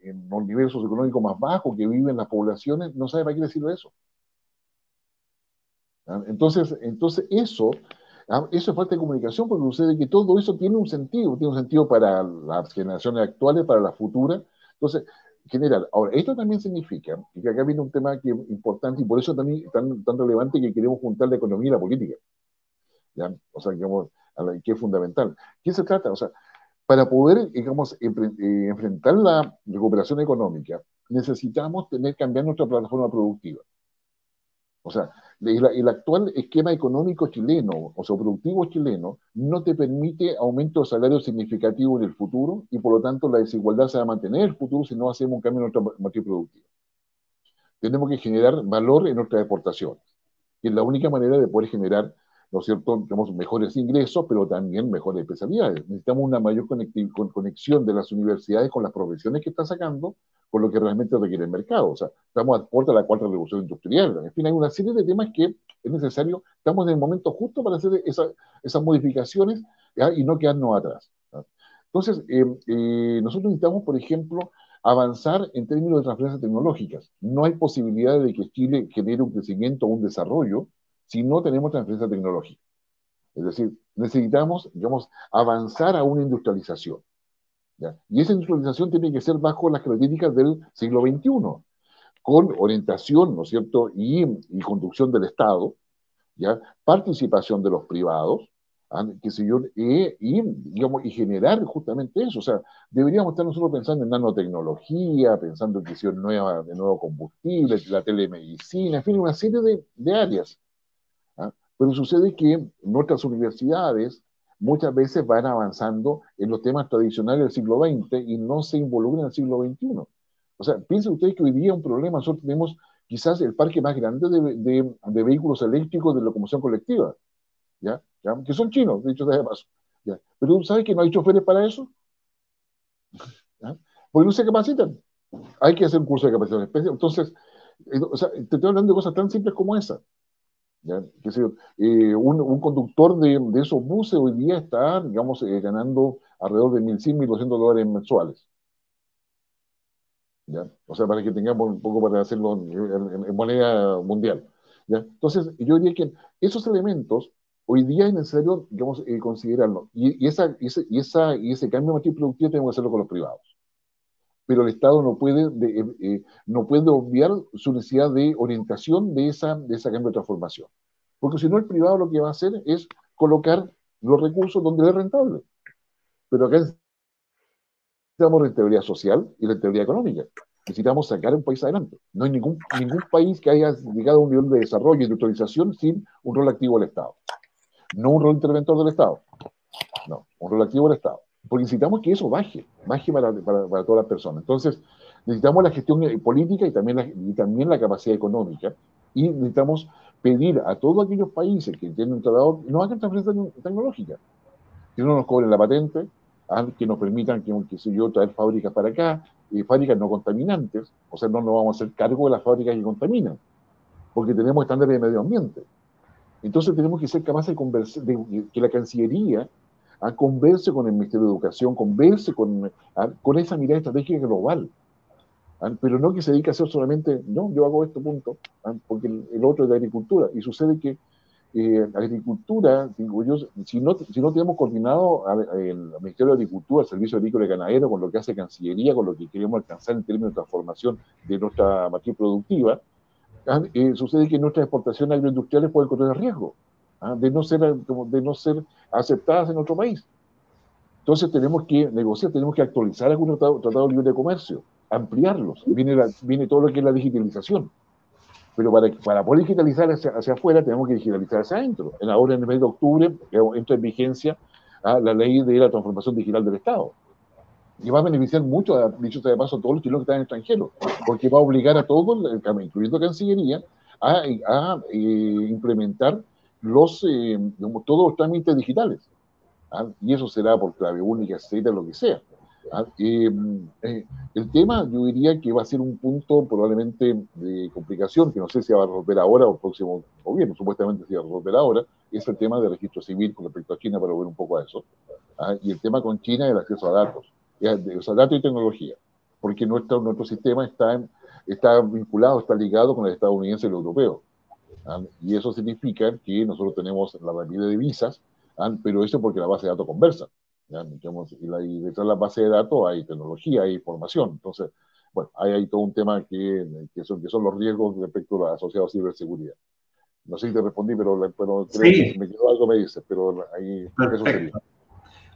S2: en los niveles socioeconómicos más bajos que viven las poblaciones, no sabe para qué decirlo eso. Entonces, entonces eso, eso es falta de comunicación porque sucede que todo eso tiene un sentido, tiene un sentido para las generaciones actuales, para las futuras. Entonces, general. Ahora, esto también significa, y que acá viene un tema que importante y por eso también tan, tan relevante que queremos juntar la economía y la política. ¿ya? O sea, digamos, que es fundamental. ¿Qué se trata? O sea, para poder, digamos, eh, enfrentar la recuperación económica, necesitamos tener, cambiar nuestra plataforma productiva. O sea, el, actual esquema económico chileno, o sea, productivo chileno, no te permite aumento de salario significativo en el futuro y por lo tanto la desigualdad se va a mantener en el futuro si no hacemos un cambio en nuestra matriz productiva. Tenemos que generar valor en nuestras exportaciones. Y es la única manera de poder generar ¿no es cierto?, tenemos mejores ingresos, pero también mejores especialidades. Necesitamos una mayor conexión de las universidades con las profesiones que están sacando, con lo que realmente requiere el mercado. O sea, estamos a puerta de la cuarta revolución industrial. En fin, hay una serie de temas que es necesario, estamos en el momento justo para hacer esas modificaciones y no quedarnos atrás. Entonces, eh, eh, nosotros necesitamos, por ejemplo, avanzar en términos de transferencias tecnológicas. No hay posibilidad de que Chile genere un crecimiento o un desarrollo si no tenemos transferencia tecnológica. Es decir, necesitamos, digamos, avanzar a una industrialización. Y esa industrialización tiene que ser bajo las características del siglo XXI, con orientación, ¿no es cierto?, y, conducción del Estado, ¿ya? participación de los privados, ¿ah? que y, digamos, y generar justamente eso. O sea, deberíamos estar nosotros pensando en nanotecnología, pensando en que nueva, de nuevo combustible, la telemedicina, en fin, una serie de, de áreas pero sucede que nuestras universidades muchas veces van avanzando en los temas tradicionales del siglo XX y no se involucran en el siglo XXI. O sea, piensen ustedes que hoy día un problema, nosotros tenemos quizás el parque más grande de, de, vehículos eléctricos de locomoción colectiva, ¿ya? que son chinos, dicho de paso. ¿ya? Pero sabes que no hay choferes para eso. ¿ya? Porque no se capacitan. Hay que hacer un curso de capacitación especial. Entonces, eh, o sea, te estoy hablando de cosas tan simples como esa. Eh, un, conductor de, esos buses hoy día está, digamos, eh, ganando alrededor de 1.100, 1.200 dólares mensuales. ¿ya? O sea, para que tengamos un poco para hacerlo en, moneda mundial. ¿ya? Entonces, yo diría que esos elementos hoy día es necesario, digamos, eh, considerarlo. Y, esa, y, ese, y, esa, y ese cambio de matriz productiva tenemos que hacerlo con los privados pero el Estado no puede, eh, eh, no puede obviar su necesidad de orientación de esa, de esa cambio de transformación. Porque si no, el privado lo que va a hacer es colocar los recursos donde es rentable. Pero acá necesitamos rentabilidad social y rentabilidad económica. Necesitamos sacar un país adelante. No hay ningún, ningún país que haya llegado a un nivel de desarrollo y de autorización sin un rol activo del Estado. No un rol interventor del Estado. No, un rol activo del Estado porque necesitamos que eso baje, baje para, para, todas las personas. Entonces, necesitamos la gestión política y también la, y también la capacidad económica, y necesitamos pedir a todos aquellos países que tienen un tratado, no hagan transferencia tecnológica, que no nos cobren la patente, ah, que nos permitan, que, que yo, traer fábricas para acá, eh, fábricas no contaminantes, o sea, no nos vamos a hacer cargo de las fábricas que contaminan, porque tenemos estándares de medio ambiente. Entonces tenemos que ser capaces de, conversar, de que la Cancillería a converse con el Ministerio de Educación, converse con, con esa mirada estratégica global. pero no que se dedique a hacer solamente, no, yo hago esto, punto, porque el, otro es de agricultura. Y sucede que eh, agricultura, si, no, si no tenemos coordinado el Ministerio de Agricultura, el Servicio Agrícola y Ganadero, con lo que hace Cancillería, con lo que queremos alcanzar en términos de transformación de nuestra matriz productiva, eh, sucede que nuestras exportaciones agroindustriales pueden correr riesgo de, no ser, de no ser aceptadas en otro país. Entonces tenemos que negociar, tenemos que actualizar algunos tratados de libre comercio, ampliarlos. Viene, viene todo lo que es la digitalización. Pero para, para poder digitalizar hacia, hacia, afuera, tenemos que digitalizar hacia adentro. En ahora, en el mes de octubre, entra en vigencia ¿ah? la ley de la transformación digital del Estado. Y va a beneficiar mucho, dicho sea de paso, a todos los chilenos que están en extranjero, porque va a obligar a todos, incluyendo Cancillería, a, a eh, implementar los, eh, todos los trámites digitales. ¿ah? y eso será por clave única, etcétera, lo que sea. ¿ah? Eh, eh, el tema, yo diría que va a ser un punto probablemente de complicación, que no sé si va a resolver ahora o el próximo gobierno, supuestamente se va a resolver ahora, es el tema del registro civil con respecto a China, para volver un poco a eso. ¿ah? Y el tema con China el acceso a datos, o sea, datos y tecnología, porque nuestro, nuestro sistema está, está vinculado, está ligado con el estadounidense y el europeo. Y eso significa que nosotros tenemos la rapidez de visas, pero eso porque la base de datos conversa. y, detrás de la base de datos hay tecnología, hay información. Entonces, bueno, hay, hay todo un tema que, que, son, que son los riesgos respecto a la asociados a ciberseguridad. No sé si te respondí, pero, pero creo que me quedó algo me dices, pero ahí eso sería.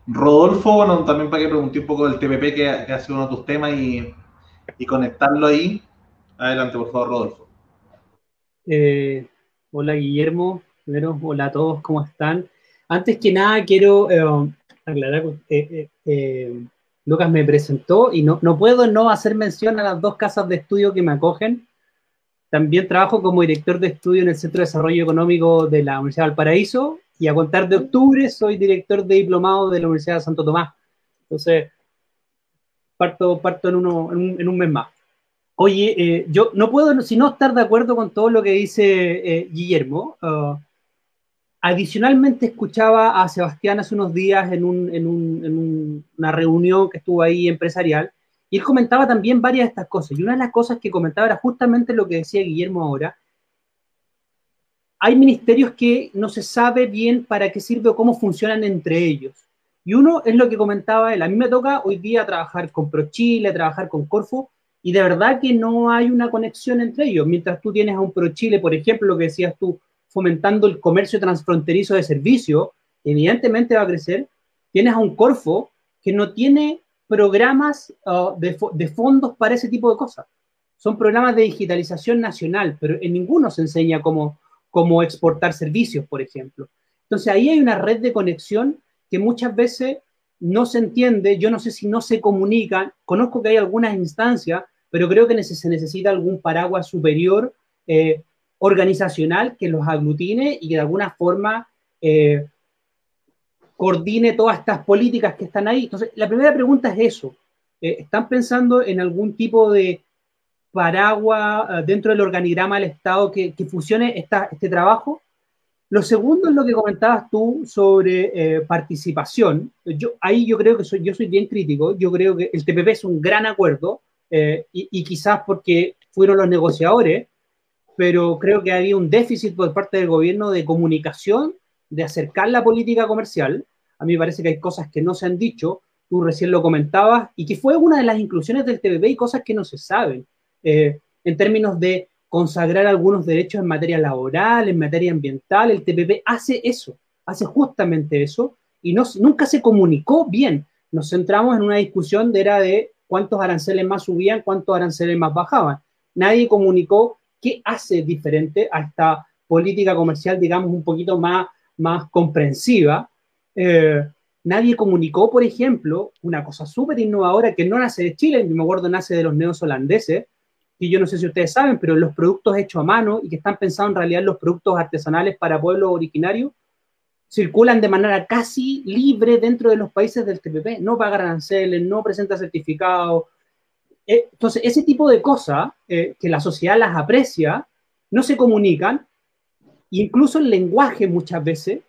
S1: Rodolfo, bueno, también para que pregunte un poco del TPP, que, ha sido uno de tus temas, y, y conectarlo ahí. Adelante, por favor, Rodolfo.
S5: Eh, hola, Guillermo. Primero, hola a todos, ¿cómo están? Antes que nada, quiero eh, aclarar, eh, eh, Lucas me presentó y no, no puedo no hacer mención a las dos casas de estudio que me acogen. También trabajo como director de estudio en el Centro de Desarrollo Económico de la Universidad del Paraíso y a contar de octubre soy director de diplomado de la Universidad de Santo Tomás. Entonces, parto, parto en, uno, en, un, mes más. Oye, yo no puedo sino estar de acuerdo con todo lo que dice Guillermo. Uh, Adicionalmente escuchaba a Sebastián hace unos días en, una reunión que estuvo ahí empresarial y él comentaba también varias de estas cosas. Y una de las cosas que comentaba era justamente lo que decía Guillermo ahora. Hay ministerios que no se sabe bien para qué sirve o cómo funcionan entre ellos. Y uno es lo que comentaba él. A mí me toca hoy día trabajar con ProChile, trabajar con Corfo, y de verdad que no hay una conexión entre ellos. Mientras tú tienes a un ProChile, por ejemplo, lo que decías tú, fomentando el comercio transfronterizo de servicios, evidentemente va a crecer. Tienes a un Corfo que no tiene programas uh, de, fondos para ese tipo de cosas. Son programas de digitalización nacional, pero en ninguno se enseña cómo, cómo exportar servicios, por ejemplo. Entonces ahí hay una red de conexión que muchas veces no se entiende, yo no sé si no se comunican, conozco que hay algunas instancias, pero creo que se necesita algún paraguas superior eh, organizacional que los aglutine y que de alguna forma eh, coordine todas estas políticas que están ahí. Entonces, la primera pregunta es eso. Eh, ¿Están pensando en algún tipo de paraguas eh, dentro del organigrama del Estado que, fusione este trabajo? Lo segundo es lo que comentabas tú sobre participación. Yo, ahí yo creo que soy, yo soy bien crítico. Yo creo que el TPP es un gran acuerdo y, y, quizás porque fueron los negociadores, pero creo que había un déficit por parte del gobierno de comunicación, de acercar la política comercial. A mí me parece que hay cosas que no se han dicho, tú recién lo comentabas, y que fue una de las inclusiones del TPP y cosas que no se saben, eh, en términos de consagrar algunos derechos en materia laboral, en materia ambiental, el TPP hace eso, hace justamente eso, y no, nunca se comunicó bien. Nos centramos en una discusión de era de cuántos aranceles más subían, cuántos aranceles más bajaban. Nadie comunicó ¿Qué hace diferente a esta política comercial, digamos, un poquito más, más comprensiva? Eh, nadie comunicó, por ejemplo, una cosa súper innovadora que no nace de Chile, me acuerdo nace de los neos holandeses, y yo no sé si ustedes saben, pero los productos hechos a mano y que están pensados en realidad los productos artesanales para pueblos originarios, circulan de manera casi libre dentro de los países del TPP, no pagan aranceles, no presenta certificados, eh, entonces, ese tipo de cosas eh, que la sociedad las aprecia, no se comunican, incluso el lenguaje muchas veces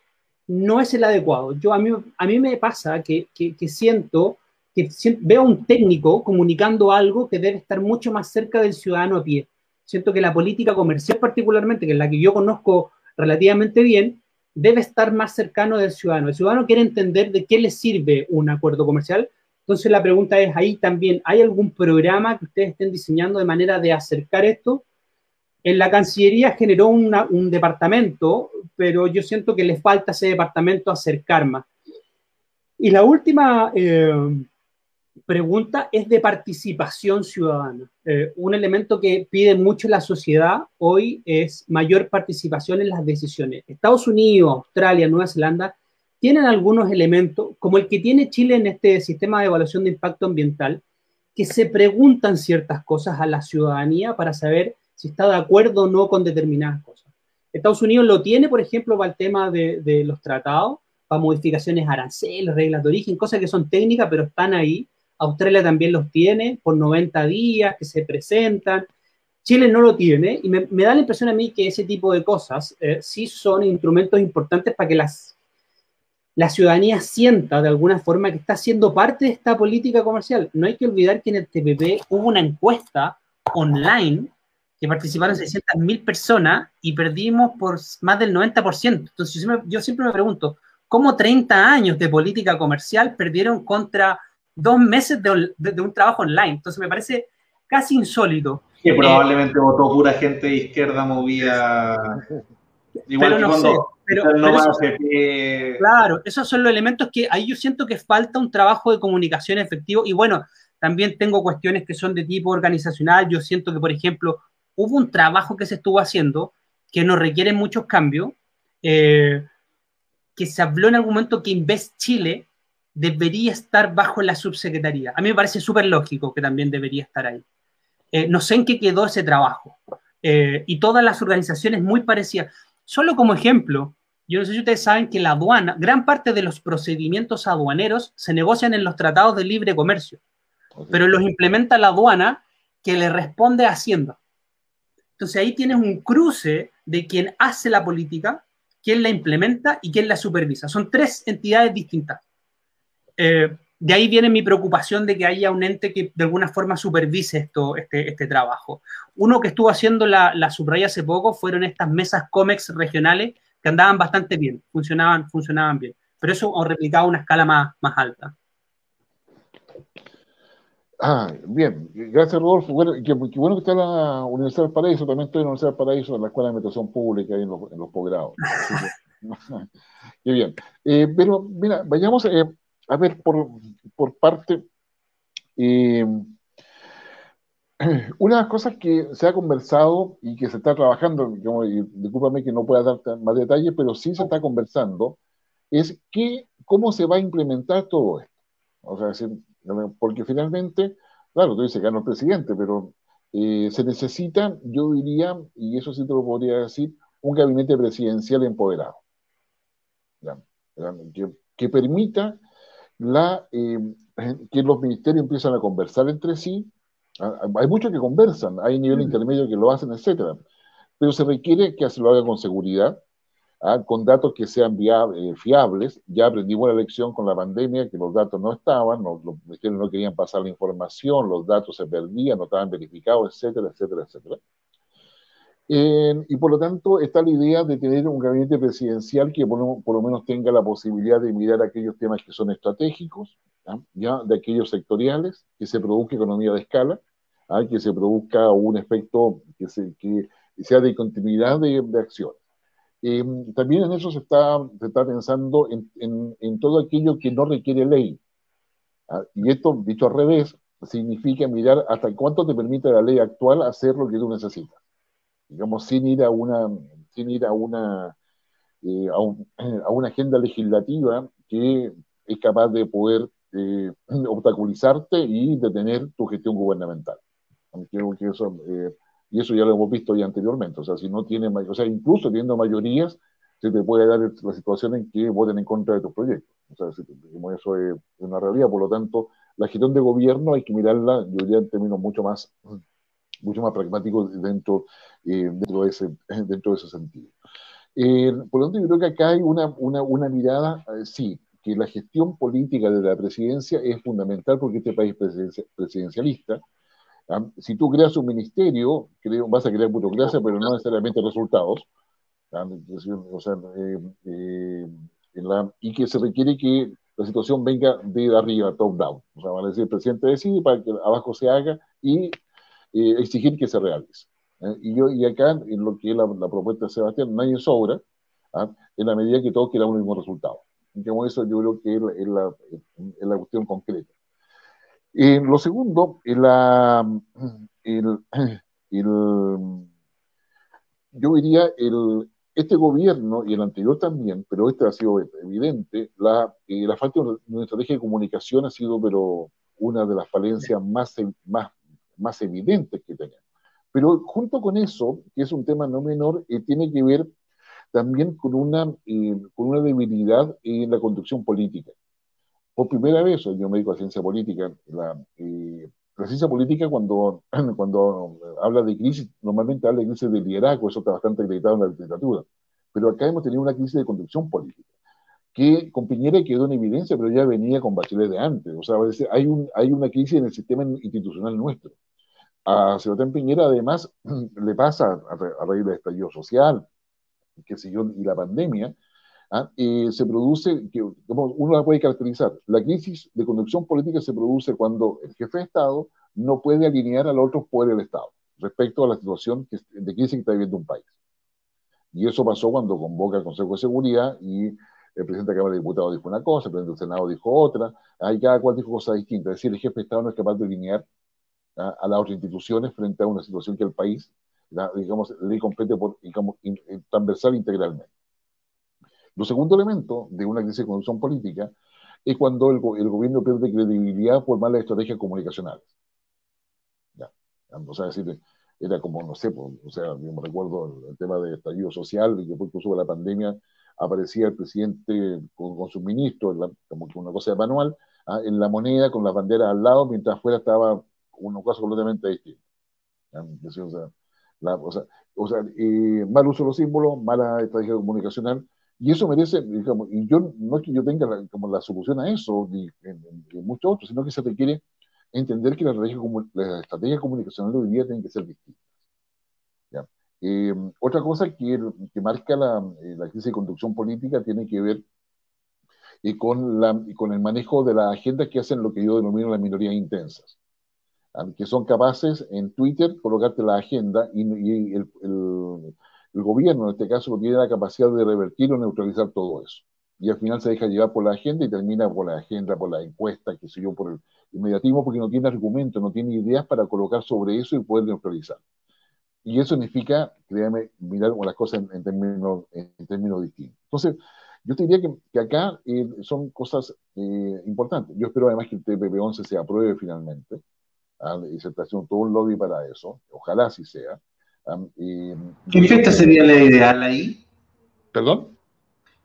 S5: no es el adecuado. Yo, a, mí, a mí me pasa que, que, siento que veo a un técnico comunicando algo que debe estar mucho más cerca del ciudadano a pie. Siento que la política comercial particularmente, que es la que yo conozco relativamente bien, debe estar más cercano del ciudadano. El ciudadano quiere entender de qué le sirve un acuerdo comercial. Entonces la pregunta es ahí también, ¿hay algún programa que ustedes estén diseñando de manera de acercar esto? En la Cancillería generó un departamento, pero yo siento que le falta ese departamento acercar más. Y la última eh, pregunta es de participación ciudadana. Eh, un elemento que pide mucho la sociedad hoy es mayor participación en las decisiones. Estados Unidos, Australia, Nueva Zelanda tienen algunos elementos, como el que tiene Chile en este sistema de evaluación de impacto ambiental, que se preguntan ciertas cosas a la ciudadanía para saber si está de acuerdo o no con determinadas cosas. Estados Unidos lo tiene, por ejemplo, para el tema de, los tratados, para modificaciones aranceles, reglas de origen, cosas que son técnicas, pero están ahí Australia también los tiene por 90 días que se presentan. Chile no lo tiene y me, da la impresión a mí que ese tipo de cosas eh, sí son instrumentos importantes para que las, la ciudadanía sienta de alguna forma que está siendo parte de esta política comercial. No hay que olvidar que en el TPP hubo una encuesta online que participaron 600.000 personas y perdimos por más del 90%. Entonces yo yo siempre me pregunto, ¿cómo 30 años de política comercial perdieron contra dos meses de, un trabajo online. Entonces me parece casi insólito.
S1: Que probablemente votó pura gente de izquierda movía.
S5: Igual pero no sé, pero, claro, esos son los elementos que ahí yo siento que falta un trabajo de comunicación efectivo. Y bueno, también tengo cuestiones que son de tipo organizacional. Yo siento que, por ejemplo, hubo un trabajo que se estuvo haciendo que no requiere muchos cambios, eh, que se habló en algún momento que Invest Chile debería estar bajo la subsecretaría. A mí me parece súper lógico que también debería estar ahí. Eh, no sé en qué quedó ese trabajo. Eh, y todas las organizaciones muy parecidas. Solo como ejemplo, yo no sé si ustedes saben que la aduana, gran parte de los procedimientos aduaneros se negocian en los tratados de libre comercio, pero los implementa la aduana que le responde a Hacienda. Entonces ahí tienes un cruce de quien hace la política, quien la implementa y quien la supervisa. Son tres entidades distintas. Eh, de ahí viene mi preocupación de que haya un ente que de alguna forma supervise esto, este, este trabajo. Uno que estuvo haciendo la, la subraya hace poco fueron estas mesas COMEX regionales que andaban bastante bien, funcionaban, funcionaban bien. Pero eso replicaba una escala más, más alta.
S2: Ah, bien, gracias Rodolfo. Bueno, qué, bueno que está la Universidad del Paraíso, también estoy en la Universidad del Paraíso, en la Escuela de Meditación Pública en los, en los posgrados. qué bien. Eh, pero mira, vayamos, eh, a ver, por, por parte, eh, una de las cosas que se ha conversado y que se está trabajando, y discúlpame que no pueda dar más detalles, pero sí se está conversando, es que, cómo se va a implementar todo esto. O sea, porque finalmente, claro, tú dices que no el presidente, pero eh, se necesita, yo diría, y eso sí te lo podría decir, un gabinete presidencial empoderado, que, que permita la, eh, que los ministerios empiezan a conversar entre sí. Hay muchos que conversan, hay nivel intermedio que lo hacen, etcétera. Pero se requiere que se lo haga con seguridad, ¿ah? con datos que sean eh, fiables. Ya aprendimos la lección con la pandemia, que los datos no estaban, los, los ministerios no querían pasar la información, los datos se perdían, no estaban verificados, etcétera, etcétera, etcétera y por lo tanto está la idea de tener un gabinete presidencial que por, lo menos tenga la posibilidad de mirar aquellos temas que son estratégicos, ¿ya? de aquellos sectoriales, que se produzca economía de escala, ¿ah? que se produzca un efecto que, se, que sea de continuidad de, de acción. Eh, también en eso se está, se está pensando en, en, en, todo aquello que no requiere ley. ¿ah? Y esto, dicho al revés, significa mirar hasta cuánto te permite la ley actual hacer lo que tú necesitas digamos, sin ir a una, sin ir a una, eh, a, una agenda legislativa que es capaz de poder eh, obstaculizarte y detener tu gestión gubernamental. Creo que eso, eh, y eso ya lo hemos visto ya anteriormente. O sea, si no tiene, o sea, incluso teniendo mayorías, se te puede dar la situación en que voten en contra de tus proyectos. O sea, como eso es una realidad, por lo tanto, la gestión de gobierno hay que mirarla, yo diría, en términos mucho más mucho más pragmático dentro, eh, dentro, de, ese, dentro de ese sentido. Eh, por lo tanto, yo creo que acá hay una, una, una mirada, eh, sí, que la gestión política de la presidencia es fundamental porque este país es presidencialista. Si tú creas un ministerio, creo, vas a crear burocracia, pero no necesariamente resultados. O sea, eh, eh, y que se requiere que la situación venga de arriba, top down. O sea, van a decir, el presidente decide para que abajo se haga y eh, exigir que se realice. Y, yo, y acá, en lo que es la, propuesta de Sebastián, nadie sobra, ¿ah? en la medida que todos queramos el mismo resultado. Como eso yo creo que es la, es la, cuestión concreta. Eh, lo segundo, la, el, el, yo diría el, este gobierno y el anterior también, pero este ha sido evidente, la, eh, la falta de una estrategia de comunicación ha sido pero una de las falencias más, más, más evidentes que tenemos. Pero junto con eso, que es un tema no menor, eh, tiene que ver también con una, eh, con una debilidad en la conducción política. Por primera vez, yo me dedico a ciencia política, la, la ciencia política cuando, cuando habla de crisis, normalmente habla de crisis de liderazgo, eso está bastante acreditado en la literatura. Pero acá hemos tenido una crisis de conducción política, que con Piñera quedó en evidencia, pero ya venía con Bachelet de antes. O sea, hay, un, hay una crisis en el sistema institucional nuestro. A Sebastián Piñera, además, le pasa a, raíz del estallido social, que siguió, y la pandemia, ¿ah? se produce, que uno la puede caracterizar, la crisis de conducción política se produce cuando el jefe de Estado no puede alinear a los otros poderes del Estado respecto a la situación de crisis que está viviendo un país. Y eso pasó cuando convoca el Consejo de Seguridad y el presidente de la Cámara de Diputados dijo una cosa, el presidente del Senado dijo otra, ahí cada cual dijo cosas distintas. Es decir, el jefe de Estado no es capaz de alinear ¿ah? a las otras instituciones frente a una situación que el país, digamos, le compete por, digamos, transversal integralmente. Lo segundo elemento de una crisis de conducción política es cuando el, gobierno pierde credibilidad por malas estrategias comunicacionales. Ya. O sea, decir, era como, no sé, pues, o sea, yo me recuerdo el, tema del estallido social, y que después de la pandemia aparecía el presidente con, sus ministros, como que una cosa de manual, ¿ah? en la moneda con las banderas al lado, mientras afuera estaba una cosa completamente distinta. O sea, o sea, o sea eh, mal uso de los símbolos, mala estrategia comunicacional, y eso merece, digamos, y yo no es que yo tenga la, como la solución a eso, ni, ni, muchos otros, sino que se requiere entender que la estrategia, la estrategia comunicacional de hoy día tienen que ser distintas. Eh, otra cosa que, marca la, eh, la, crisis de conducción política tiene que ver eh, con, el manejo de las agendas que hacen lo que yo denomino las minorías intensas, que son capaces en Twitter colocarte la agenda y, el, gobierno, en este caso, tiene la capacidad de revertir o neutralizar todo eso. Y al final se deja llevar por la agenda y termina por la agenda, por la encuesta, que sé yo, por el inmediatismo, porque no tiene argumentos, no tiene ideas para colocar sobre eso y poder neutralizar. Y eso significa, créame, mirar las cosas en, términos, en términos distintos. Entonces, yo te diría que, que acá eh, son cosas eh, importantes. Yo espero además que el TPP-11 se apruebe finalmente. ¿ah? Y se está haciendo todo un lobby para eso. Ojalá así sea.
S1: ¿Qué fecha sería la ideal ahí?
S2: ¿Perdón?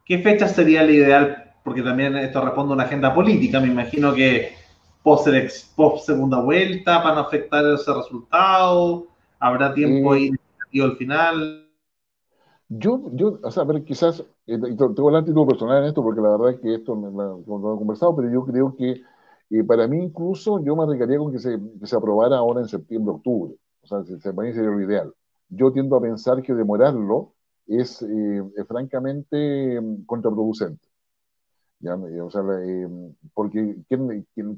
S1: ¿Qué fecha sería la ideal? Porque también esto responde a una agenda política. Me imagino que post, post segunda vuelta para no afectar ese resultado. ¿Habrá tiempo ahí al final?
S2: Yo, yo, o sea, a ver, quizás, eh, tengo el título personal en esto, porque la verdad es que esto no lo he conversado, pero yo creo que eh, para mí incluso yo me arriesgaría con que se, que se aprobara ahora en septiembre, octubre. O sea, se, para mí sería lo ideal yo tiendo a pensar que demorarlo es, eh, francamente mm, contraproducente. O sea, eh, porque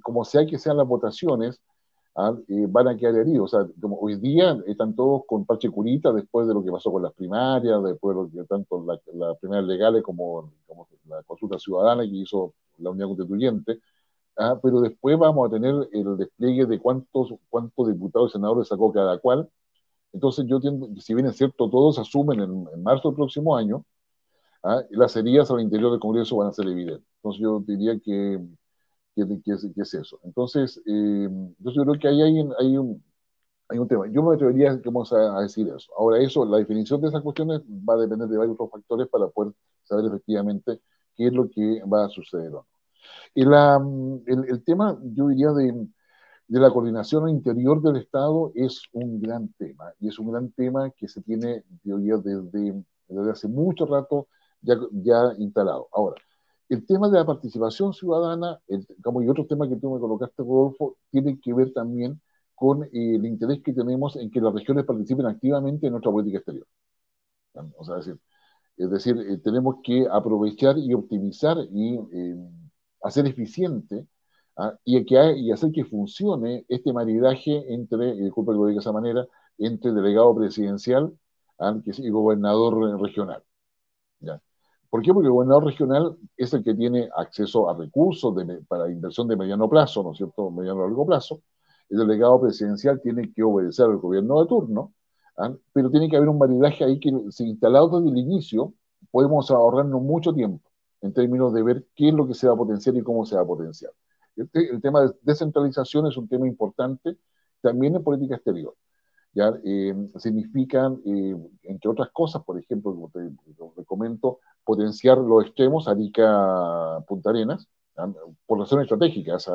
S2: como sea que sean las votaciones, ah, eh, van a quedar heridos. O sea, como hoy día están todos con parche curita después de lo que pasó con las primarias, después de lo que tanto las primarias legales como, como, la consulta ciudadana que hizo la Unión Constituyente. Ah, pero después vamos a tener el despliegue de cuántos, cuántos diputados y senadores sacó cada cual, entonces yo entiendo, si bien es cierto, todos asumen en, marzo del próximo año, ¿ah? las heridas al interior del Congreso van a ser evidentes. Entonces yo diría que, que, es, eso. Entonces, eh, yo creo que ahí hay, hay, un, hay un tema. Yo me atrevería vamos a, decir eso. Ahora, eso, la definición de esas cuestiones va a depender de varios otros factores para poder saber efectivamente qué es lo que va a suceder. Y la, el, el tema, yo diría, de de la coordinación interior del Estado es un gran tema y es un gran tema que se tiene, desde, desde hace mucho rato ya, ya instalado. Ahora, El tema de la participación ciudadana, como y otro tema que tú me colocaste, Rodolfo, tiene que ver también con eh, el interés que tenemos en que las regiones participen activamente en nuestra política exterior. O sea, es decir, es decir eh, tenemos que aprovechar y optimizar y eh, hacer eficiente ¿ah? y, que, y hacer que funcione este maridaje entre, y disculpe que lo diga de esa manera, entre delegado presidencial ¿ah? y gobernador regional. ¿Por qué? Porque el gobernador regional es el que tiene acceso a recursos para inversión de mediano plazo, ¿no es cierto? Mediano a largo plazo. El delegado presidencial tiene que obedecer al gobierno de turno, ¿ah? pero tiene que haber un maridaje ahí que, si instalado desde el inicio, podemos ahorrarnos mucho tiempo en términos de ver qué es lo que se va a potenciar y cómo se va a potenciar. El, tema de descentralización es un tema importante también en política exterior. ¿ya? Eh, significan, eh, entre otras cosas, por ejemplo, como te, comento, potenciar los extremos, Arica, Punta Arenas, por razones estratégicas,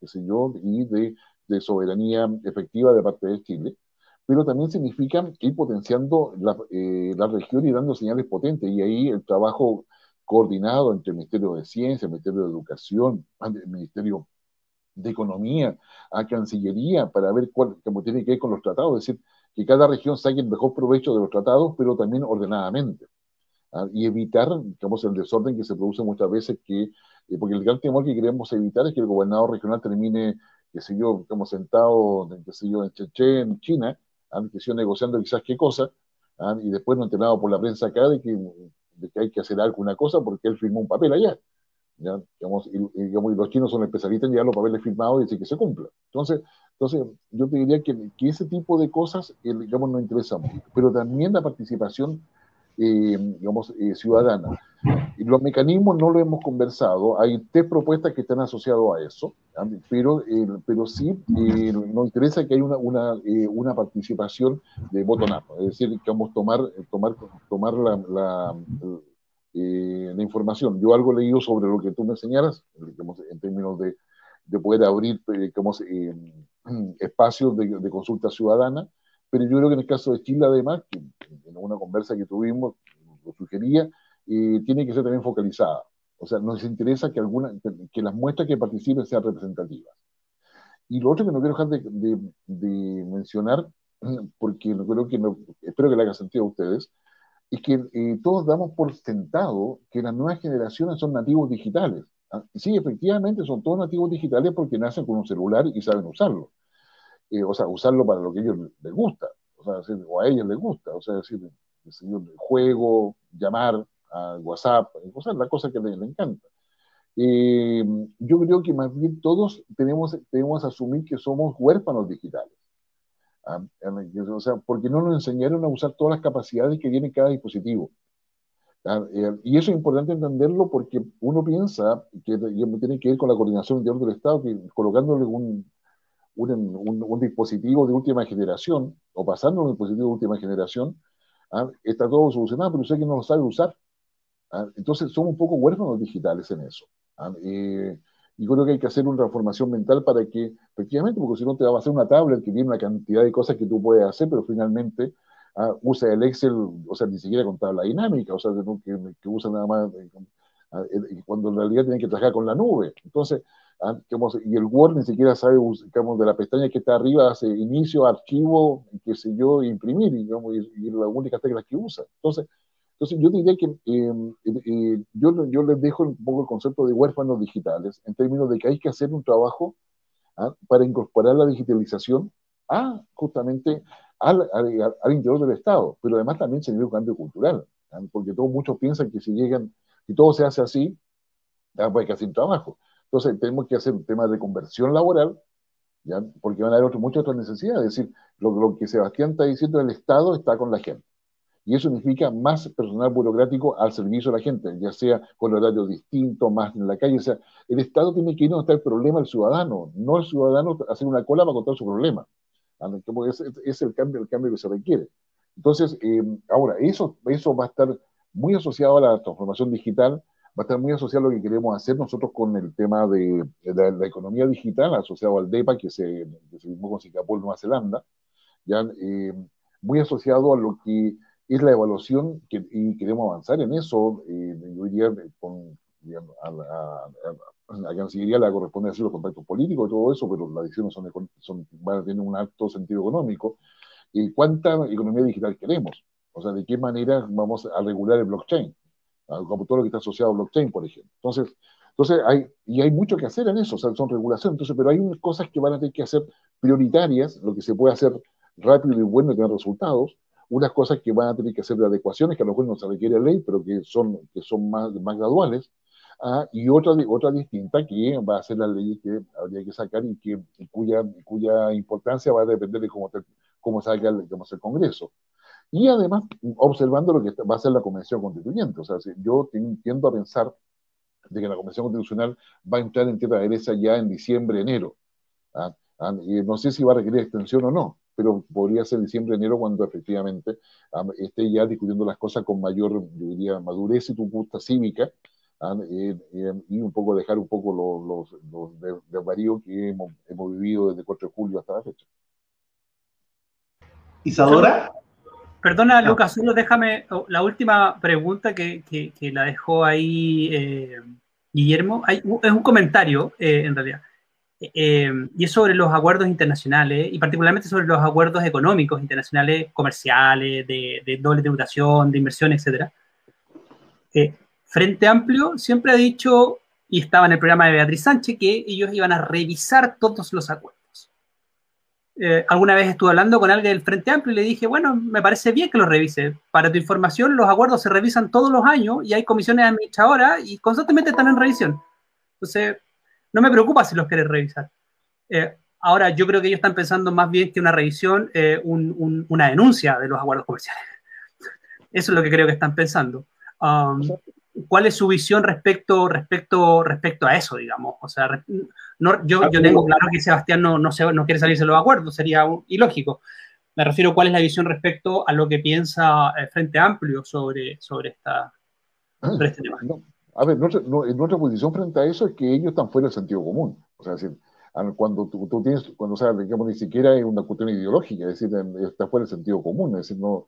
S2: qué sé yo, y de, de, soberanía efectiva de parte de Chile, pero también significan ir potenciando la, eh, la región y dando señales potentes, y ahí el trabajo coordinado entre el Ministerio de Ciencia, el Ministerio de Educación, el Ministerio de Economía, a Cancillería, para ver cuál, cómo tiene que ver con los tratados, es decir, que cada región saque el mejor provecho de los tratados, pero también ordenadamente. ¿Ah? Y evitar, digamos, el desorden que se produce muchas veces, que, eh, porque el gran temor que queremos evitar es que el gobernador regional termine, qué sé yo, estamos sentado, qué sé yo, en Cheche, en China, ¿ah? que se negociando quizás qué cosa, ¿ah? y después no enterado por la prensa acá de que de que hay que hacer alguna cosa porque él firmó un papel allá. ¿ya? Digamos, y, digamos, y, los chinos son especialistas en llevar los papeles firmados y decir que se cumpla. Entonces, entonces yo te diría que, que ese tipo de cosas, eh, digamos, nos interesa mucho. Pero también la participación eh, digamos, eh, ciudadana. Y los mecanismos no lo hemos conversado, hay tres propuestas que están asociadas a eso, pero, eh, pero sí nos interesa que haya una, una, una participación de voto es decir, que vamos a tomar, tomar, tomar la, la, la, información. Yo algo he leído sobre lo que tú me señalas, digamos, en términos de, de poder abrir digamos, espacios de, de consulta ciudadana, pero yo creo que en el caso de Chile, además, que en una conversa que tuvimos, lo sugería, tiene que ser también focalizada. O sea, nos interesa que, alguna, que las muestras que participen sean representativas. Y lo otro que no quiero dejar de, de, mencionar, porque creo que no, espero que le haga sentido a ustedes, es que eh, todos damos por sentado que las nuevas generaciones son nativos digitales. ¿ah? Sí, efectivamente son todos nativos digitales porque nacen con un celular y saben usarlo. Eh, o sea, usarlo para lo que a ellos les gusta, o, sea, o a ellos les gusta, o sea, decir, el juego, llamar a WhatsApp, o sea, la cosa que les, encanta. Eh, yo creo que más bien todos tenemos, tenemos que asumir que somos huérfanos digitales. Ah, o sea, porque no nos enseñaron a usar todas las capacidades que tiene cada dispositivo. Ah, y eso es importante entenderlo porque uno piensa que tiene que ver con la coordinación interior del Estado, que colocándole un, un, dispositivo de última generación o pasando un dispositivo de última generación, ¿ah? está todo solucionado, pero usted que no lo sabe usar. ¿ah? Entonces somos un poco huérfanos digitales en eso. ¿ah? Eh, y creo que hay que hacer una transformación mental para que, efectivamente, porque si no te va a hacer una tablet que tiene una cantidad de cosas que tú puedes hacer, pero finalmente usa el Excel, o sea, ni siquiera con tabla dinámica, o sea, que, que usa nada más, eh, eh, cuando en realidad tiene que trabajar con la nube. Entonces, ¿ah? y el Word ni siquiera sabe, digamos, de la pestaña que está arriba, hace inicio, archivo, qué sé yo, imprimir, digamos, y, y la única tecla que usa. Entonces, entonces yo diría que eh, eh, yo, yo les dejo un poco el concepto de huérfanos digitales, en términos de que hay que hacer un trabajo ¿ah? para incorporar la digitalización a justamente al, al, interior del Estado, pero además también se un cambio cultural, ¿ah? porque todos muchos piensan que si llegan, si todo se hace así, pues hay que hacer trabajo. Entonces, tenemos que hacer un tema de conversión laboral, ¿ya? porque van a haber muchas otras necesidades. Es decir, lo, que Sebastián está diciendo, el Estado está con la gente. Y eso significa más personal burocrático al servicio de la gente, ya sea con horarios distintos, más en la calle. O sea, el Estado tiene que ir donde está el problema del ciudadano, no el ciudadano hacer una cola para contar su problema. Es, es el, cambio, el cambio que se requiere. Entonces, eh, ahora, eso, eso va a estar muy asociado a la transformación digital, va a estar muy asociado a lo que queremos hacer nosotros con el tema de, la, economía digital, asociado al DEPA, que se, que se firmó con Singapur, Nueva Zelanda, ya, eh, muy asociado a lo que es la evaluación que, y queremos avanzar en eso, eh, yo diría, con, a, la Cancillería le corresponde hacer los contactos políticos y todo eso, pero las decisiones son, son, van a tener un alto sentido económico. ¿Y cuánta economía digital queremos? O sea, ¿de qué manera vamos a regular el blockchain? Como todo lo que está asociado a blockchain, por ejemplo. Entonces, entonces hay, y hay mucho que hacer en eso, o sea, son regulaciones, entonces, pero hay unas cosas que van a tener que hacer prioritarias, lo que se puede hacer rápido y bueno y tener resultados, unas cosas que van a tener que hacer de adecuaciones, que a lo mejor no se requiere ley, pero que son, que son más, más graduales, ah, y otra, otra distinta que va a ser la ley que habría que sacar y, que, cuya, cuya importancia va a depender de cómo, cómo salga el, cómo el Congreso. Y además, observando lo que va a ser la Convención Constituyente. O sea, yo tiendo a pensar de que la Convención Constitucional va a entrar en tierra derecha ya en diciembre, enero. ¿ah? Ah, no sé si va a requerir extensión o no, pero podría ser diciembre, enero, cuando efectivamente ah, esté ya discutiendo las cosas con mayor, yo diría, madurez y punta cívica, eh, eh, y un poco dejar un poco los, los, desvaríos que hemos, hemos, vivido desde el 4 de julio hasta la fecha.
S1: Isadora.
S5: Perdona, Lucas, solo déjame oh, la última pregunta que, que, la dejó ahí eh, Guillermo. Hay, es un comentario, en realidad. Eh, y es sobre los acuerdos internacionales y particularmente sobre los acuerdos económicos internacionales, comerciales, de, doble tributación, de inversión, etc. Eh, Frente Amplio siempre ha dicho, y estaba en el programa de Beatriz Sánchez, que ellos iban a revisar todos los acuerdos. Eh, alguna vez estuve hablando con alguien del Frente Amplio y le dije, bueno, me parece bien que los revise. Para tu información, los acuerdos se revisan todos los años y hay comisiones administradoras y constantemente están en revisión. Entonces, no me preocupa si los quieres revisar. Eh, ahora, yo creo que ellos están pensando más bien que una revisión, eh, una denuncia de los acuerdos comerciales. Eso es lo que creo que están pensando. Um, ¿Cuál es su visión respecto, respecto, respecto a eso, digamos? O sea, no, yo, yo, tengo claro que Sebastián no, no, no quiere salirse de los acuerdos, sería ilógico. Me refiero a cuál es la visión respecto a lo que piensa el Frente Amplio sobre, sobre, esta, sobre este tema.
S2: A ver, nuestra, nuestra posición frente a eso es que ellos están fuera del sentido común. O sea, cuando tú, tienes, cuando, o sea, digamos, ni siquiera es una cuestión ideológica, es decir, está fuera del sentido común. Es decir, no,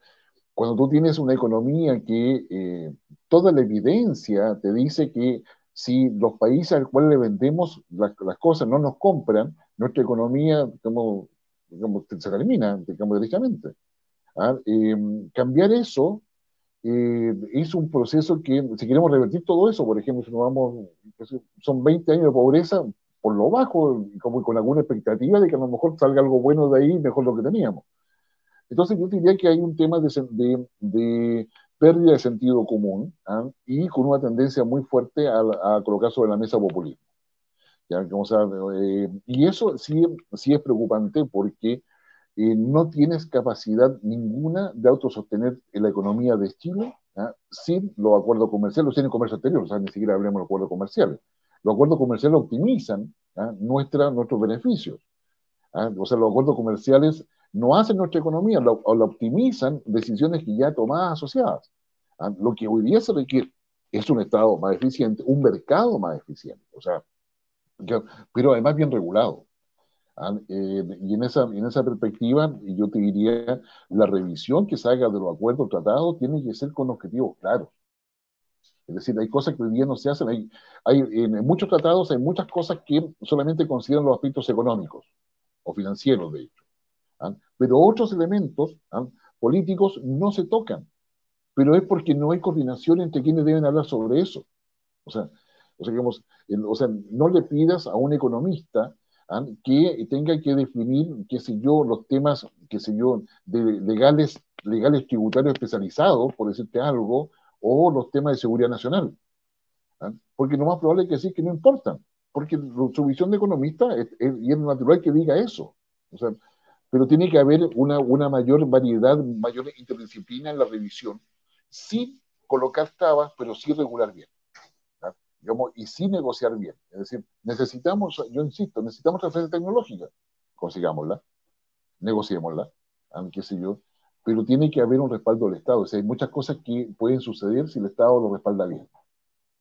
S2: cuando tú tienes una economía que eh, toda la evidencia te dice que si los países al cual le vendemos las, cosas no nos compran, nuestra economía digamos, digamos, se elimina, digamos, directamente. ¿Ah? Eh, cambiar eso eh, es un proceso que, si queremos revertir todo eso, por ejemplo, si nos vamos, son 20 años de pobreza por lo bajo, como con alguna expectativa de que a lo mejor salga algo bueno de ahí, mejor lo que teníamos. Entonces yo diría que hay un tema de, de, de pérdida de sentido común ¿ah? y con una tendencia muy fuerte a, a, colocar sobre la mesa populismo. Eh, y eso sí, sí es preocupante porque eh, no tienes capacidad ninguna de autosostener la economía de Chile ¿ah? sin los acuerdos comerciales, sin el comercio exterior, o sea, ni siquiera hablemos de acuerdos comerciales. Los acuerdos comerciales optimizan ¿ah? nuestros beneficios. ¿ah? O sea, los acuerdos comerciales no hacen nuestra economía, o la optimizan decisiones que ya tomadas asociadas. Lo que hoy día se requiere es un Estado más eficiente, un mercado más eficiente, o sea, pero además bien regulado. Ah, eh, y en esa, en esa perspectiva, yo te diría, la revisión que se haga de los acuerdos tratados tiene que ser con objetivos claros. Es decir, hay cosas que hoy día no se hacen. Hay, hay, en muchos tratados hay muchas cosas que solamente consideran los aspectos económicos o financieros, de hecho. ¿Ah? Pero otros elementos ¿ah? políticos no se tocan. Pero es porque no hay coordinación entre quienes deben hablar sobre eso. O sea, o sea, digamos, o sea no le pidas a un economista ¿ah? que tenga que definir, qué sé yo, los temas, qué sé yo, de legales, legales tributarios especializados, por decirte algo, o los temas de seguridad nacional. ¿ah? Porque lo más probable es que sí, que no importan, porque su visión de economista es, y es natural que diga eso. O sea, pero tiene que haber una, una mayor variedad, mayor interdisciplina en la revisión, sin colocar trabas, pero sí regular bien y sí negociar bien. Es decir, necesitamos, yo insisto, necesitamos transferencia tecnológica, consigámosla, negociémosla, qué sé yo, pero tiene que haber un respaldo del Estado. O sea, hay muchas cosas que pueden suceder si el Estado lo respalda bien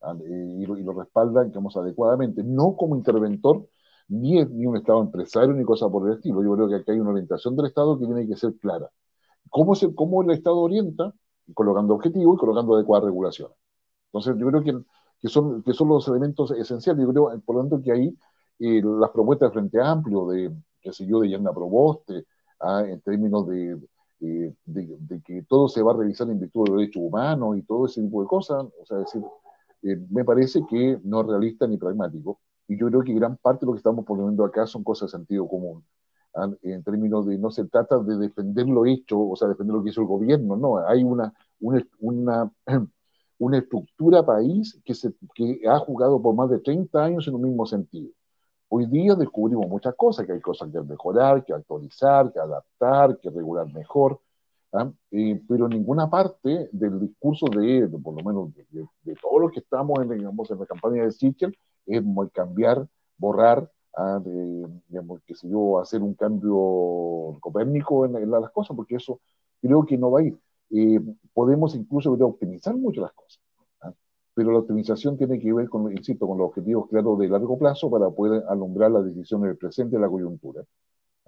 S2: eh, y, lo, y, lo, respalda, digamos, adecuadamente, no como interventor, ni, ni un Estado empresario, ni cosa por el estilo. Yo creo que aquí hay una orientación del Estado que tiene que ser clara. ¿Cómo, cómo el Estado orienta? Colocando objetivos y colocando adecuadas regulaciones. Entonces, yo creo que que son, que son los elementos esenciales. Yo creo, por lo tanto, que ahí eh, las propuestas de Frente Amplio, de, qué sé yo, de Yanda Proboste, ah, en términos de, de, que todo se va a revisar en virtud de los derechos humanos y todo ese tipo de cosas, o sea, decir, eh, me parece que no es realista ni pragmático. Y yo creo que gran parte de lo que estamos poniendo acá son cosas de sentido común. Ah, en términos de no se trata de defender lo hecho, o sea, defender lo que hizo el gobierno, no, hay una, una, una, una estructura país que, se, que ha jugado por más de 30 años en un mismo sentido. Hoy día descubrimos muchas cosas, que hay cosas que mejorar, que actualizar, que adaptar, que regular mejor, ¿ah? eh, pero ninguna parte del discurso de, por lo menos de, de, todos los que estamos en, digamos, en la campaña de Sichel, es cambiar, borrar, ¿ah? digamos, que sé yo, hacer un cambio copérnico en, las cosas, porque eso creo que no va a ir. Eh, podemos incluso optimizar mucho las cosas pero la optimización tiene que ver con, insisto, con los objetivos claros de largo plazo para poder alumbrar las decisiones del presente la coyuntura.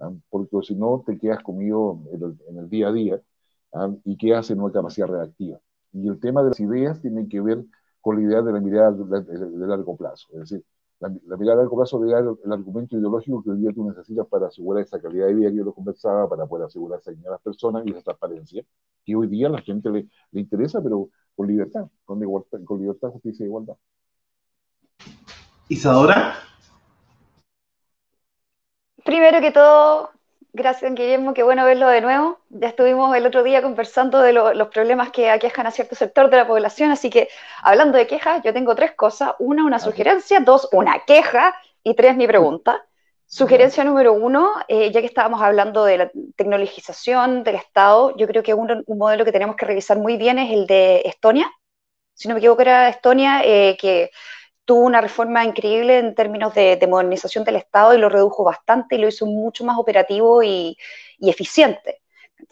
S2: ¿ah? Porque si no, te quedas comido en el, día a día ¿ah? y quedas en una capacidad reactiva. Y el tema de las ideas tiene que ver con la idea de la mirada de, largo plazo. Es decir, la, mirada de largo plazo de el, el, argumento ideológico que hoy día tú necesitas para asegurar esa calidad de vida que yo lo conversaba, para poder asegurar esa a las personas y esa transparencia, que hoy día a la gente le, le interesa, pero con libertad, con, igualdad, con libertad, justicia e igualdad.
S1: Isadora.
S6: Primero que todo, gracias Guillermo, qué bueno verlo de nuevo. Ya estuvimos el otro día conversando de los problemas que aquejan a cierto sector de la población, así que hablando de quejas, yo tengo tres cosas. Una, una sugerencia, dos, una queja y tres, mi pregunta. Sugerencia número uno, eh, ya que estábamos hablando de la tecnologización del Estado, yo creo que un, modelo que tenemos que revisar muy bien es el de Estonia. Si no me equivoco, era Estonia, eh, que tuvo una reforma increíble en términos de, modernización del Estado y lo redujo bastante y lo hizo mucho más operativo y, eficiente,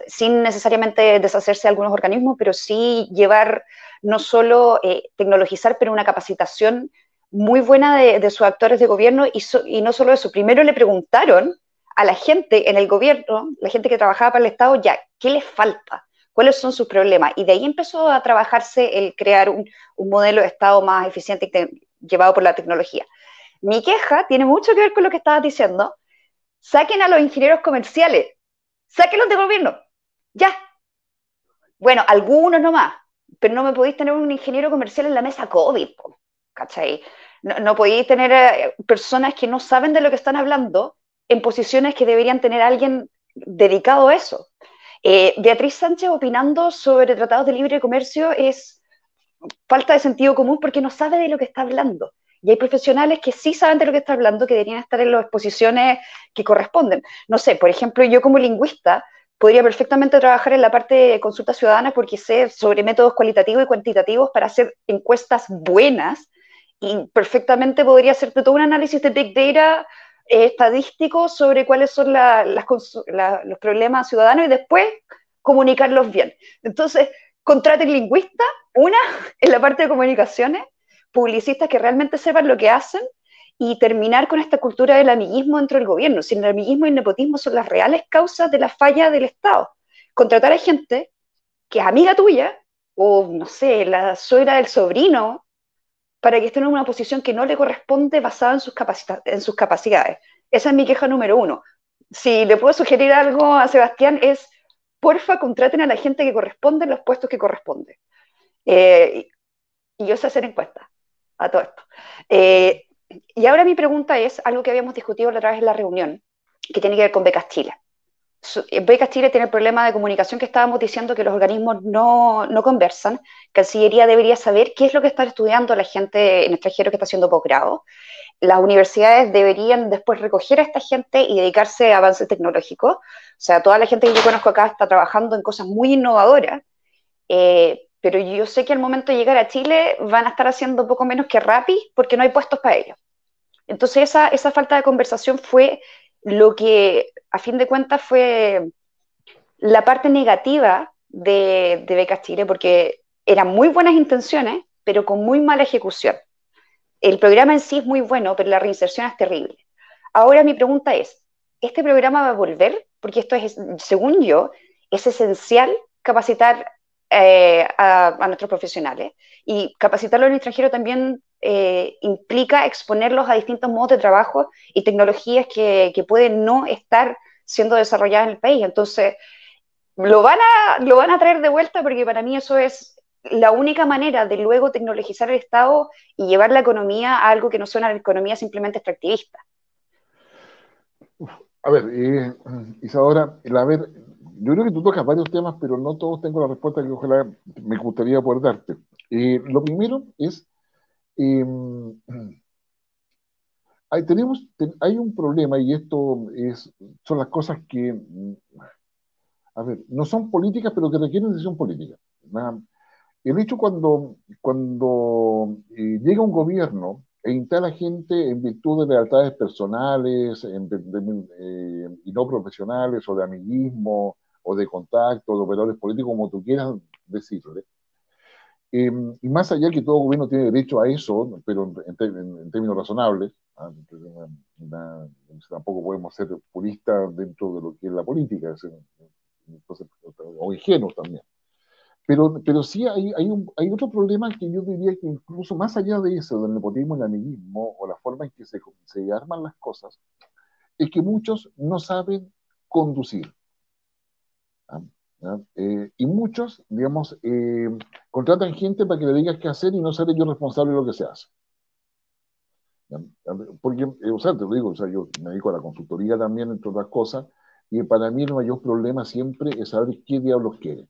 S6: sin necesariamente deshacerse de algunos organismos, pero sí llevar no solo eh, tecnologizar, pero una capacitación muy buena de, sus actores de gobierno y, no solo eso, primero le preguntaron a la gente en el gobierno, la gente que trabajaba para el Estado, ya, ¿qué les falta? ¿Cuáles son sus problemas? Y de ahí empezó a trabajarse el crear un, modelo de Estado más eficiente llevado por la tecnología. Mi queja tiene mucho que ver con lo que estabas diciendo. Saquen a los ingenieros comerciales, sáquenlos de gobierno, ya. Bueno, algunos nomás, pero no me podéis tener un ingeniero comercial en la mesa COVID, ¿cachai? No, podéis tener eh, personas que no saben de lo que están hablando en posiciones que deberían tener alguien dedicado a eso. Eh, Beatriz Sánchez opinando sobre tratados de libre comercio es falta de sentido común porque no sabe de lo que está hablando. Y hay profesionales que sí saben de lo que está hablando, que deberían estar en las posiciones que corresponden. No sé, por ejemplo, yo como lingüista podría perfectamente trabajar en la parte de consulta ciudadana porque sé sobre métodos cualitativos y cuantitativos para hacer encuestas buenas y perfectamente podría hacerte todo un análisis de Big Data eh, estadístico sobre cuáles son los problemas ciudadanos y después comunicarlos bien. Entonces, contraten lingüistas, una en la parte de comunicaciones, publicistas que realmente sepan lo que hacen y terminar con esta cultura del amiguismo dentro del gobierno. Si el amiguismo y el nepotismo son las reales causas de la falla del Estado. Contratar a gente que es amiga tuya, o no sé, la suegra del sobrino, para que esté en una posición que no le corresponde basada en en sus capacidades. Esa es mi queja número uno. Si le puedo sugerir algo a Sebastián es, porfa, contraten a la gente que corresponde en los puestos que corresponde. Eh, y yo sé hacer encuestas a todo esto. Eh, y ahora mi pregunta es algo que habíamos discutido a través de la reunión, que tiene que ver con Becas Chile. Becas Chile tiene el problema de comunicación que estábamos diciendo que los organismos no, no, conversan. Cancillería debería saber qué es lo que está estudiando la gente en extranjero que está haciendo posgrado. Las universidades deberían después recoger a esta gente y dedicarse a avances tecnológicos. O sea, toda la gente que yo conozco acá está trabajando en cosas muy innovadoras, eh, pero yo sé que al momento de llegar a Chile van a estar haciendo poco menos que Rappi porque no hay puestos para ellos. Entonces esa, esa falta de conversación fue lo que a fin de cuentas fue la parte negativa de, de Becas Chile, porque eran muy buenas intenciones, pero con muy mala ejecución. El programa en sí es muy bueno, pero la reinserción es terrible. Ahora mi pregunta es, ¿este programa va a volver? Porque esto es, según yo, es esencial capacitar eh, a, nuestros profesionales y capacitarlo en el extranjero también eh, implica exponerlos a distintos modos de trabajo y tecnologías que, que, pueden no estar siendo desarrolladas en el país. Entonces, lo van, a, lo van a traer de vuelta porque para mí eso es la única manera de luego tecnologizar el Estado y llevar la economía a algo que no suena a la economía simplemente extractivista.
S2: A ver, Isadora, a ver, yo creo que tú tocas varios temas, pero no todos tengo la respuesta que ojalá me gustaría poder darte. Lo primero es, hay, tenemos, hay un problema y esto es, son las cosas que, a ver, no son políticas, pero que requieren decisión política. El hecho cuando, cuando eh, llega un gobierno e instala gente en virtud de lealtades personales eh, y no profesionales o de amiguismo o de contacto, de operadores políticos, como tú quieras decirle. Em, y más allá que todo gobierno tiene derecho a eso, pero en, términos razonables, ¿ah? tampoco podemos ser puristas dentro de lo que es la política, o ingenuos también. Pero, pero sí hay, hay, un, hay otro problema que yo diría que incluso más allá de eso, del nepotismo, el amiguismo o la forma en que se, se arman las cosas, es que muchos no saben conducir. Eh, y muchos, digamos, eh, contratan gente para que le digas qué hacer y no ser ellos responsables de lo que se hace. Porque, eh, o sea, te lo digo, o sea, yo me dedico a la consultoría también, entre otras cosas, y para mí el mayor problema siempre es saber qué diablos quieren.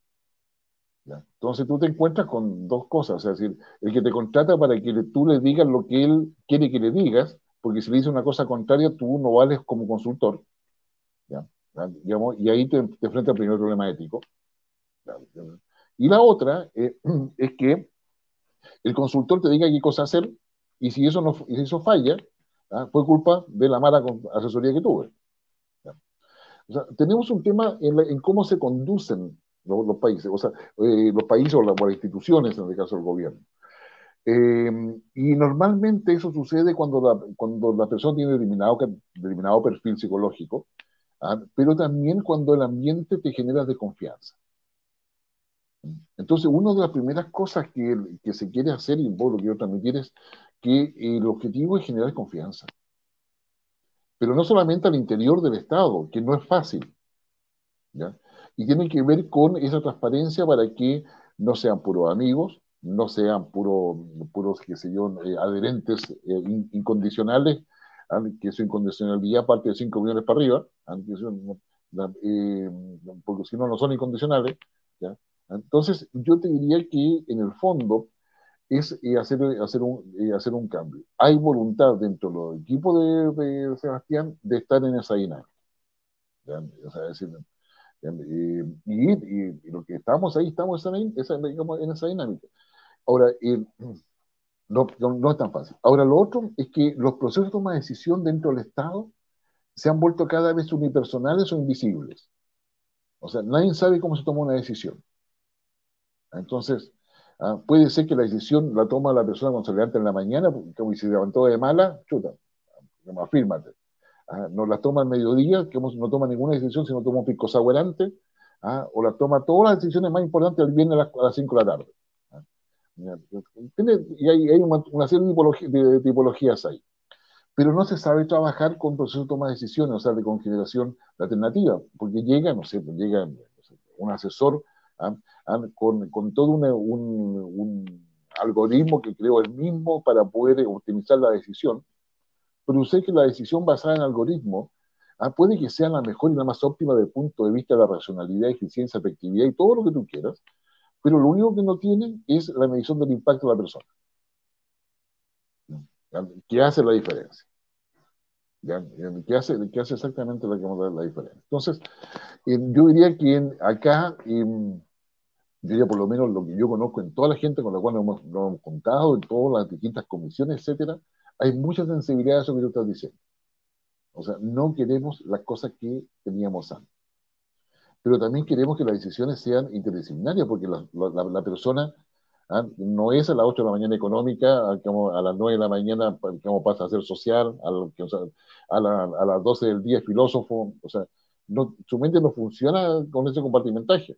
S2: Entonces tú te encuentras con dos cosas, es decir, el que te contrata para que tú le digas lo que él quiere que le digas, porque si le dice una cosa contraria, tú no vales como consultor. Y ahí te, te enfrentas al primer problema ético. Y la otra eh, es que el consultor te diga qué cosa hacer, y si eso, no, si eso falla, fue culpa de la mala asesoría que tuve. tenemos un tema en, en cómo se conducen los países, o sea, eh, los países o, las instituciones, en el caso del gobierno. Eh, y normalmente eso sucede cuando la, cuando la persona tiene determinado, determinado perfil psicológico, ¿ah? pero también cuando el ambiente te genera desconfianza. Entonces, una de las primeras cosas que, que se quiere hacer, y vos lo quiero transmitir, es que el objetivo es generar confianza. Pero no solamente al interior del Estado, que no es fácil. ¿ya? y tiene que ver con esa transparencia para que no sean puros amigos, no sean puros, puros qué sé yo, eh, adherentes eh, incondicionales, que su incondicionalidad parte de 5 millones para arriba, eh, porque si no, no son incondicionales. Entonces, yo te diría que en el fondo es hacer, hacer, un, hacer un cambio. Hay voluntad dentro del equipo de, Sebastián de estar en esa dinámica. O sea, decir, y, lo que estamos ahí, estamos en esa, en esa dinámica. Ahora, no, es tan fácil. Ahora, lo otro es que los procesos de toma de decisión dentro del Estado se han vuelto cada vez unipersonales o invisibles. O sea, nadie sabe cómo se toma una decisión. Entonces, ah, puede ser que la decisión la toma la persona cuando en la mañana, como si se levantó de mala, chuta, afírmate. ¿ah? no la toma al mediodía, que no toma ninguna decisión, sino toma un pico antes, ¿ah? o la toma todas las decisiones más importantes el viernes a las, 5 de la tarde. ¿Ah? Y hay, hay una, serie de, tipologías ahí. Pero no se sabe trabajar con procesos de toma de decisiones, o sea, de consideración de alternativa, porque llega, no sé, pues llega un asesor con, con, todo un, un algoritmo que creó él mismo para poder optimizar la decisión, pero sé que la decisión basada en algoritmo ah, puede que sea la mejor y la más óptima desde el punto de vista de la racionalidad, eficiencia, efectividad y todo lo que tú quieras, pero lo único que no tiene es la medición del impacto de la persona, que hace la diferencia. Que hace, que hace exactamente la, la diferencia. Entonces, eh, yo diría que acá, em, yo diría por lo menos lo que yo conozco en toda la gente con la cual nos hemos, nos hemos contado, en todas las distintas comisiones, etcétera, hay mucha sensibilidad a eso que tú estás diciendo. O sea, no queremos las cosas que teníamos antes. Pero también queremos que las decisiones sean interdisciplinarias, porque la, la, persona ¿ah? no es a las 8 de la mañana económica, a, a las 9 de la mañana como pasa a ser social, a, a, a, las 12 del día es filósofo, o sea, no, su mente no funciona con ese compartimentaje.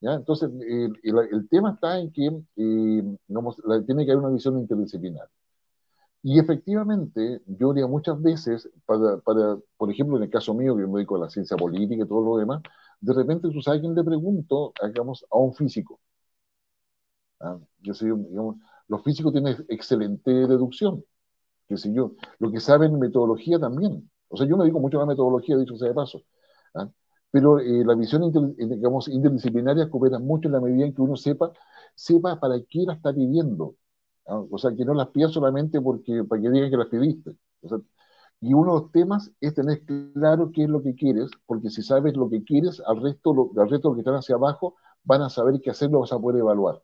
S2: ¿ya? Entonces, el, el, tema está en que eh, tiene que haber una visión interdisciplinaria. Y efectivamente, yo diría muchas veces, para, para, por ejemplo, en el caso mío, que me dedico a la ciencia política y todo lo demás, de repente tú sabes quién le pregunto, digamos, a un físico. ¿Ah? Yo sé, digamos, los físicos tienen excelente deducción, que sé yo, lo que saben metodología también. O sea, yo me dedico mucho la metodología, dicho sea de paso. ¿ah? Pero eh, la visión, eh, digamos, interdisciplinaria coopera mucho en la medida en que uno sepa, sepa para qué la está pidiendo. ¿ah? O sea, que no las pida solamente porque, para que digan que las pidiste. O sea, y uno de los temas es tener claro qué es lo que quieres, porque si sabes lo que quieres, al resto, lo, al resto de los que están hacia abajo van a saber qué hacer, lo vas a poder evaluar.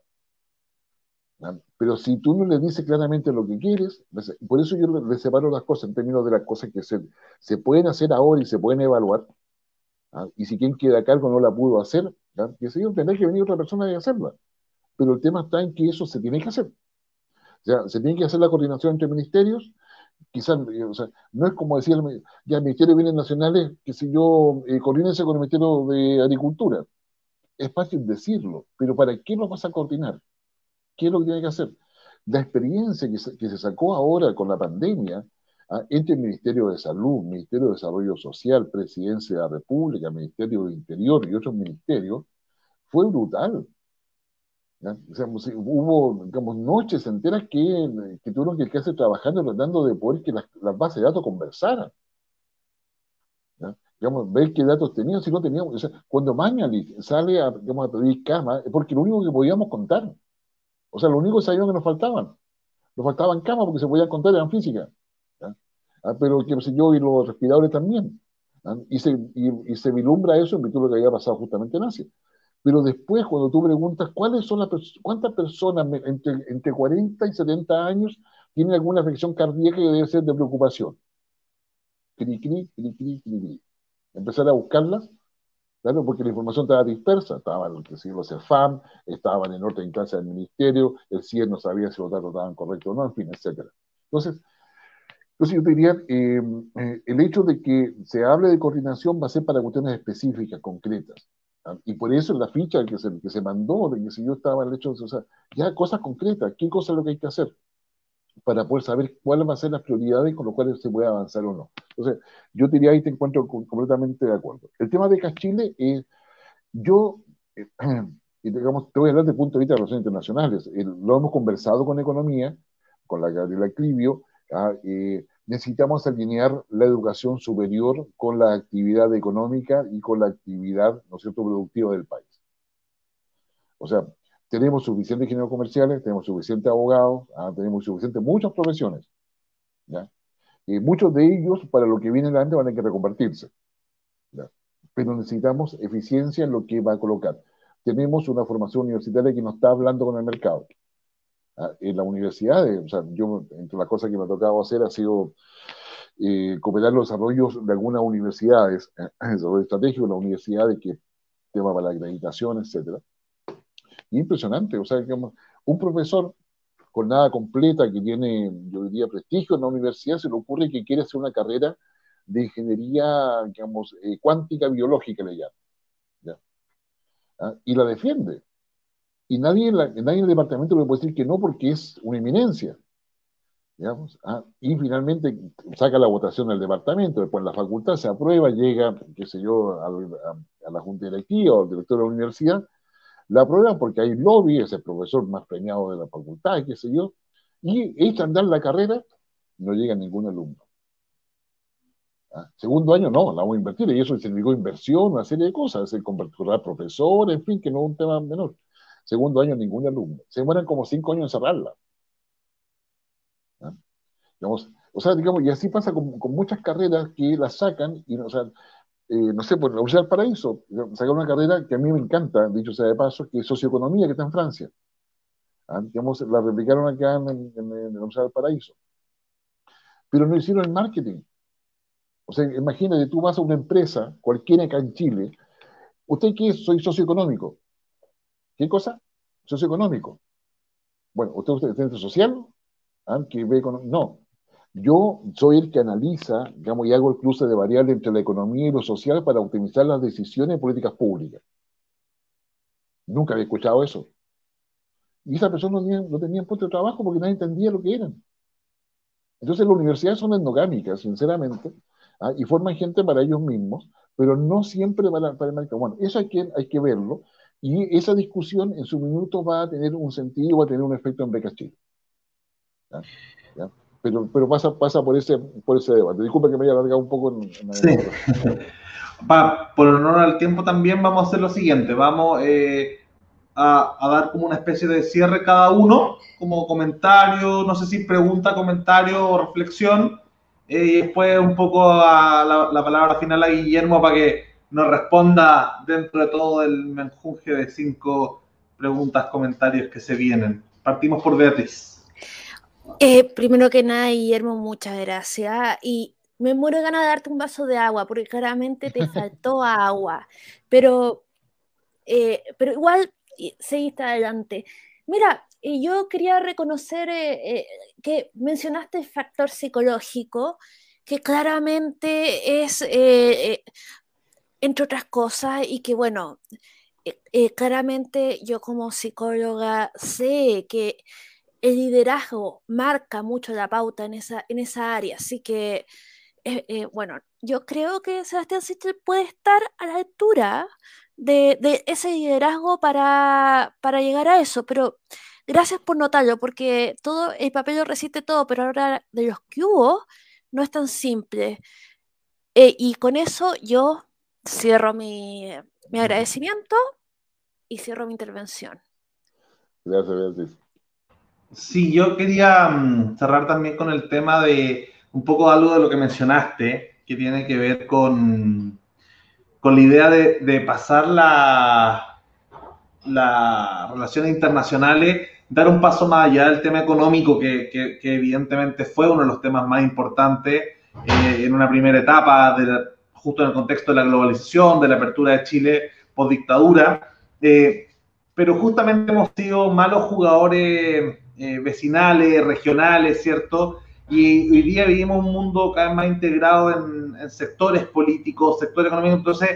S2: Pero si tú no le dices claramente lo que quieres, por eso yo le separo las cosas en términos de las cosas que se, se pueden hacer ahora y se pueden evaluar, y si quien queda a cargo no la pudo hacer, que se tendrá que venir otra persona y hacerla. Pero el tema está en que eso se tiene que hacer. O sea, se tiene que hacer la coordinación entre ministerios, quizás, eh, no es como decir, ya el Ministerio de Bienes Nacionales, que si yo eh, con el Ministerio de Agricultura. Es fácil decirlo, pero ¿para qué lo vas a coordinar? ¿Qué es lo que tiene que hacer? La experiencia que se, que se sacó ahora con la pandemia ah, entre el Ministerio de Salud, Ministerio de Desarrollo Social, Presidencia de la República, Ministerio de Interior y otros ministerios, fue brutal. Hubo digamos, noches enteras que, que tuvieron que quedarse trabajando tratando de poder que las, bases de datos conversaran. Digamos, ver qué datos tenían, si no teníamos. O sea, cuando Mañalich sale a, digamos, a pedir cama, es porque lo único que podíamos contar. O sea, lo único que sabíamos que nos faltaban. Nos faltaban camas porque se podían contar, eran físicas. Ah, pero que sé yo, y los respiradores también. Y, se, y, se vislumbra eso en virtud de lo que había pasado justamente en Asia. Pero después, cuando tú preguntas cuáles son las cuántas personas entre, entre 40 y 70 años tienen alguna afección cardíaca que debe ser de preocupación. Cri, cri, cri, cri, Empezar a buscarlas Claro, porque la información estaba dispersa, estaban los CEFAM, estaban en otra instancia del ministerio, el CIE no sabía si los datos estaban correctos o no, en fin, etc. Entonces, entonces yo diría, eh, eh, el hecho de que se hable de coordinación va a ser para cuestiones específicas, concretas. Y por eso en la ficha que se, que se mandó, de que si yo estaba el hecho o sea, ya cosas concretas, qué cosa es lo que hay que hacer para poder saber cuáles van a ser las prioridades con las cuales se puede avanzar o no. Entonces, yo diría ahí te encuentro completamente de acuerdo. El tema de Cachile es, yo, eh, y digamos, te voy a hablar desde el punto de vista de relaciones internacionales, lo hemos conversado con economía, con la Gabriela Clivio, ah, necesitamos alinear la educación superior con la actividad económica y con la actividad, ¿no es cierto?, productiva del país. O sea, tenemos suficientes ingenieros comerciales, tenemos suficientes abogados, ah, tenemos suficientes muchas profesiones. Y muchos de ellos, para lo que viene adelante, van a tener que reconvertirse. Pero necesitamos eficiencia en lo que va a colocar. Tenemos una formación universitaria que no está hablando con el mercado. En las universidades, o sea, yo, entre las cosas que me ha tocado hacer ha sido eh, cooperar los desarrollos de algunas universidades, desarrollo estratégico, las universidades que tema para la acreditación, etcétera impresionante. O sea, digamos, un profesor con nada completa que tiene, yo diría, prestigio en la universidad, se le ocurre que quiere hacer una carrera de ingeniería, digamos, eh, cuántica biológica, le llama. ¿Ah? Y la defiende. Y nadie en, nadie en el departamento le puede decir que no porque es una eminencia. Digamos, ¿ah? Y finalmente saca la votación del departamento, después la facultad se aprueba, llega, qué sé yo, a, a la junta directiva o al director de la universidad, la aprueban porque hay lobby, es el profesor más premiado de la facultad, qué sé yo, y echan dar la carrera, no llega ningún alumno. ¿Ah? Segundo año no, la vamos a invertir, y eso significó inversión, una serie de cosas, el contratar profesor, en fin, que no es un tema menor. Segundo año, ningún alumno. Se demoran como cinco años en cerrarla. ¿Ah? o sea, digamos, y así pasa con, muchas carreras que las sacan, y, eh, no sé, por la Universidad del Paraíso, sacaron una carrera que a mí me encanta, dicho sea de paso, que es socioeconomía, que está en Francia. ¿Ah? Digamos, la replicaron acá en, en, Universidad del Paraíso. Pero no hicieron el marketing. O sea, imagínate, tú vas a una empresa, cualquiera acá en Chile, ¿usted qué es? Soy socioeconómico. ¿Qué cosa? Socioeconómico. Bueno, ¿usted es centro social? ¿Ah? ¿Que ve. No, yo soy el que analiza, digamos, y hago el cruce de variables entre la economía y lo social para optimizar las decisiones en políticas públicas. Nunca había escuchado eso. Y esa persona no tenía, no tenía puesto de trabajo porque nadie entendía lo que eran. Entonces las universidades son endogámicas, sinceramente, ¿ah? y forman gente para ellos mismos, pero no siempre para, para el mercado. Bueno, eso hay que, hay que verlo, y esa discusión en su minuto va a tener un sentido, va a tener un efecto en becas Chile. Pero, pero pasa, pasa por, ese, por ese debate. Disculpe que me haya alargado un poco en, en
S1: sí. por honor al tiempo también vamos a hacer lo siguiente. Vamos eh, a, a, dar como una especie de cierre cada uno, como comentario, no sé si pregunta, comentario o reflexión. Eh, y después un poco a la, la palabra final a Guillermo para que nos responda dentro de todo el menjunje de cinco preguntas, comentarios que se vienen. Partimos por Beatriz.
S3: Eh, primero que nada, Guillermo, muchas gracias. Y me muero de ganas de darte un vaso de agua, porque claramente te faltó agua. Pero, eh, pero igual seguiste adelante. Mira, yo quería reconocer eh, que mencionaste el factor psicológico, que claramente es entre otras cosas, y que bueno, eh, eh, claramente yo como psicóloga sé que el liderazgo marca mucho la pauta en esa, en esa área, así que eh, bueno, yo creo que Sebastián Sichel puede estar a la altura de, de ese liderazgo para, para, llegar a eso, pero gracias por notarlo, porque todo el papel lo resiste todo, pero ahora de los que hubo no es tan simple. y con eso yo cierro mi, mi agradecimiento y cierro mi intervención.
S2: Gracias, Beatriz.
S1: Sí, yo quería um, cerrar también con el tema de un poco algo de lo que mencionaste, que tiene que ver con, con la idea de, de pasar la, las relaciones internacionales, dar un paso más allá del tema económico, que, que, que evidentemente fue uno de los temas más importantes eh, en una primera etapa de la, justo en el contexto de la globalización, de la apertura de Chile post dictadura, eh, pero justamente hemos sido malos jugadores eh, vecinales, regionales, ¿cierto? Y hoy día vivimos un mundo cada vez más integrado en, en sectores políticos, sectores económicos, entonces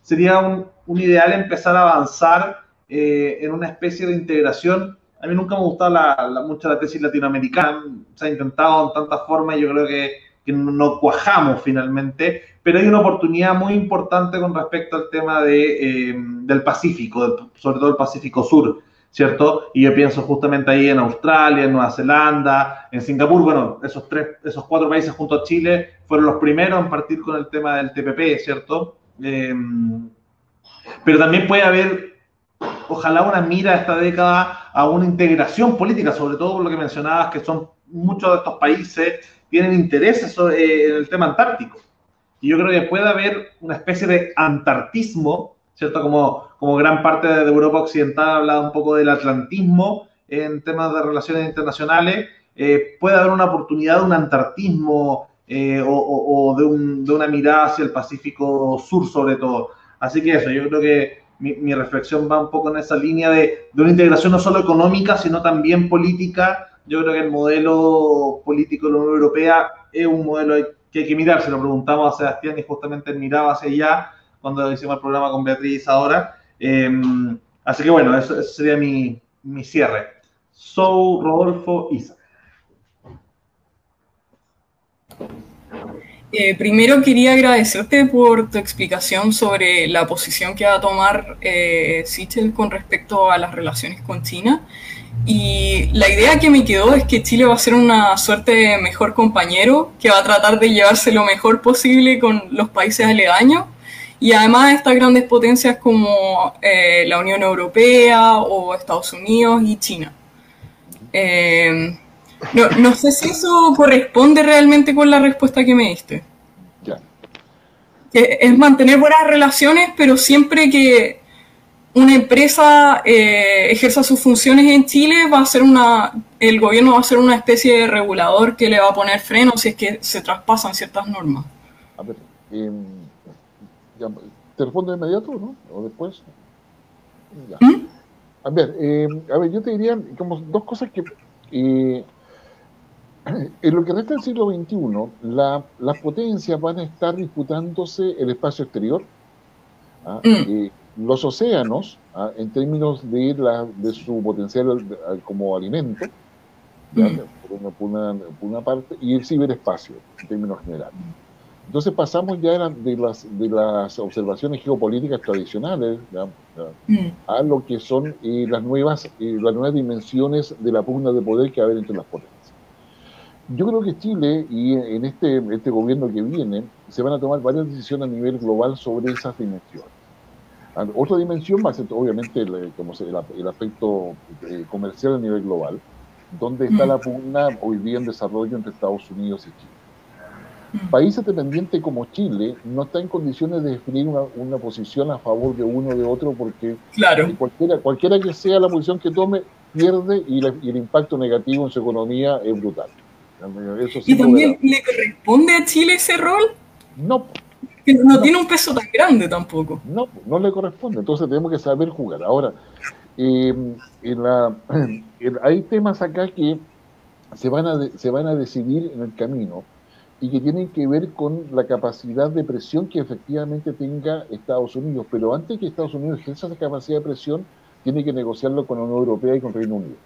S1: sería un, un ideal empezar a avanzar eh, en una especie de integración. A mí nunca me ha gustado la, la, mucho la tesis latinoamericana, se ha intentado en tantas formas yo creo que que no cuajamos finalmente, pero hay una oportunidad muy importante con respecto al tema de, eh, del Pacífico, sobre todo el Pacífico Sur, ¿cierto? Y yo pienso justamente ahí en Australia, en Nueva Zelanda, en Singapur, bueno, esos, tres, esos cuatro países junto a Chile fueron los primeros en partir con el tema del TPP, ¿cierto? Eh, pero también puede haber, ojalá, una mira esta década a una integración política, sobre todo por lo que mencionabas, que son muchos de estos países tienen intereses eh, en el tema antártico. Y yo creo que puede haber una especie de antartismo, ¿cierto? Como, como gran parte de Europa Occidental ha hablado un poco del atlantismo en temas de relaciones internacionales, eh, puede haber una oportunidad de un antartismo eh, o, o, o de, un, de, una mirada hacia el Pacífico Sur sobre todo. Así que eso, yo creo que mi, mi reflexión va un poco en esa línea de, de, una integración no solo económica, sino también política yo creo que el modelo político de la Unión Europea es un modelo que hay que mirar. Se lo preguntamos a Sebastián y justamente miraba hacia allá cuando hicimos el programa con Beatriz ahora. Eh, así que bueno, eso sería mi, mi, cierre. So, Rodolfo Isa.
S4: Eh, primero quería agradecerte por tu explicación sobre la posición que va a tomar eh, Sichel con respecto a las relaciones con China. Y la idea que me quedó es que Chile va a ser una suerte de mejor compañero, que va a tratar de llevarse lo mejor posible con los países aledaños. Y además estas grandes potencias como eh, la Unión Europea o Estados Unidos y China. Eh, no, no, sé si eso corresponde realmente con la respuesta que me diste.
S2: Ya.
S4: Es mantener buenas relaciones, pero siempre que una empresa eh, ejerza sus funciones en Chile, va a ser una, el gobierno va a ser una especie de regulador que le va a poner freno si es que se traspasan ciertas normas.
S2: A ver, eh, ya, te respondo de inmediato, ¿no? O después.
S4: ¿Mm?
S2: A ver, eh, a ver, yo te diría como dos cosas que eh, en lo que resta del siglo XXI, la, las potencias van a estar disputándose el espacio exterior. ¿ah?
S4: Mm
S2: los océanos, ¿ah? en términos de, la, de, su potencial como alimento, mm. por, una, por, una, parte, y el ciberespacio, en términos generales. Entonces pasamos ya de las, de las observaciones geopolíticas tradicionales mm. a lo que son eh, las, nuevas, eh, las nuevas dimensiones de la pugna de poder que va a haber entre las potencias. Yo creo que Chile y en este, este gobierno que viene se van a tomar varias decisiones a nivel global sobre esas dimensiones. Otra dimensión ser obviamente el, como el, aspecto eh, comercial a nivel global, donde está la pugna hoy día en desarrollo entre Estados Unidos y Chile. Países dependientes como Chile no está en condiciones de definir una, una posición a favor de uno o de otro porque
S4: claro.
S2: cualquiera, cualquiera que sea la posición que tome pierde y, y el impacto negativo en su economía es brutal.
S4: ¿Y también le corresponde a Chile ese rol?
S2: No.
S4: No, tiene un peso tan grande tampoco.
S2: No, no le corresponde. Entonces tenemos que saber jugar. Ahora, eh, en la, hay temas acá que se van, a se van a decidir en el camino y que tienen que ver con la capacidad de presión que efectivamente tenga Estados Unidos. Pero antes que Estados Unidos ejerza esa capacidad de presión, tiene que negociarlo con la Unión Europea y con Reino Unido.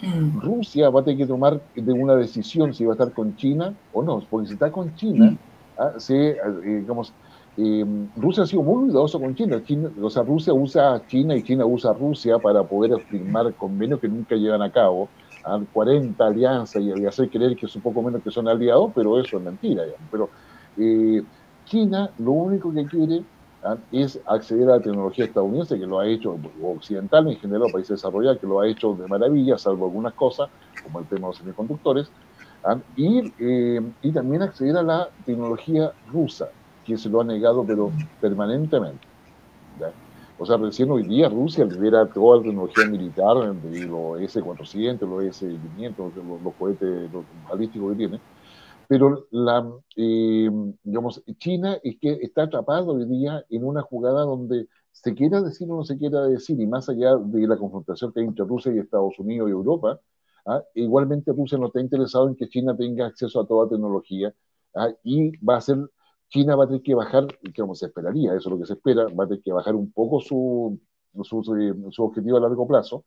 S2: Mm. Rusia va a tener que tomar de una decisión si va a estar con China o no, porque si está con China, mm. Ah, eh, digamos, eh, Rusia ha sido muy cuidadoso con China. O sea, Rusia usa a China y China usa a Rusia para poder firmar convenios que nunca llevan a cabo. 40 alianzas y, hacer creer que es un poco menos que son aliados, pero eso es mentira. Pero eh, China lo único que quiere ¿ah? es acceder a la tecnología estadounidense, que lo ha hecho, occidental en general, países desarrollados, que lo ha hecho de maravilla, salvo algunas cosas, como el tema de los semiconductores, ¿ah? Y, eh, y también acceder a la tecnología rusa, que se lo ha negado, pero permanentemente. O sea, recién hoy día Rusia lidera toda la tecnología militar, los S-400, los S-500, los, los cohetes balísticos que tiene, pero la, eh, digamos, China es que está atrapado hoy día en una jugada donde se quiera decir o no se quiera decir, y más allá de la confrontación que hay entre Rusia y Estados Unidos y Europa, ¿ah? igualmente Rusia no está interesado en que China tenga acceso a toda tecnología, ¿ah? y va a ser, China va a tener que bajar, como se esperaría, eso es lo que se espera, va a tener que bajar un poco su, su, su objetivo a largo plazo,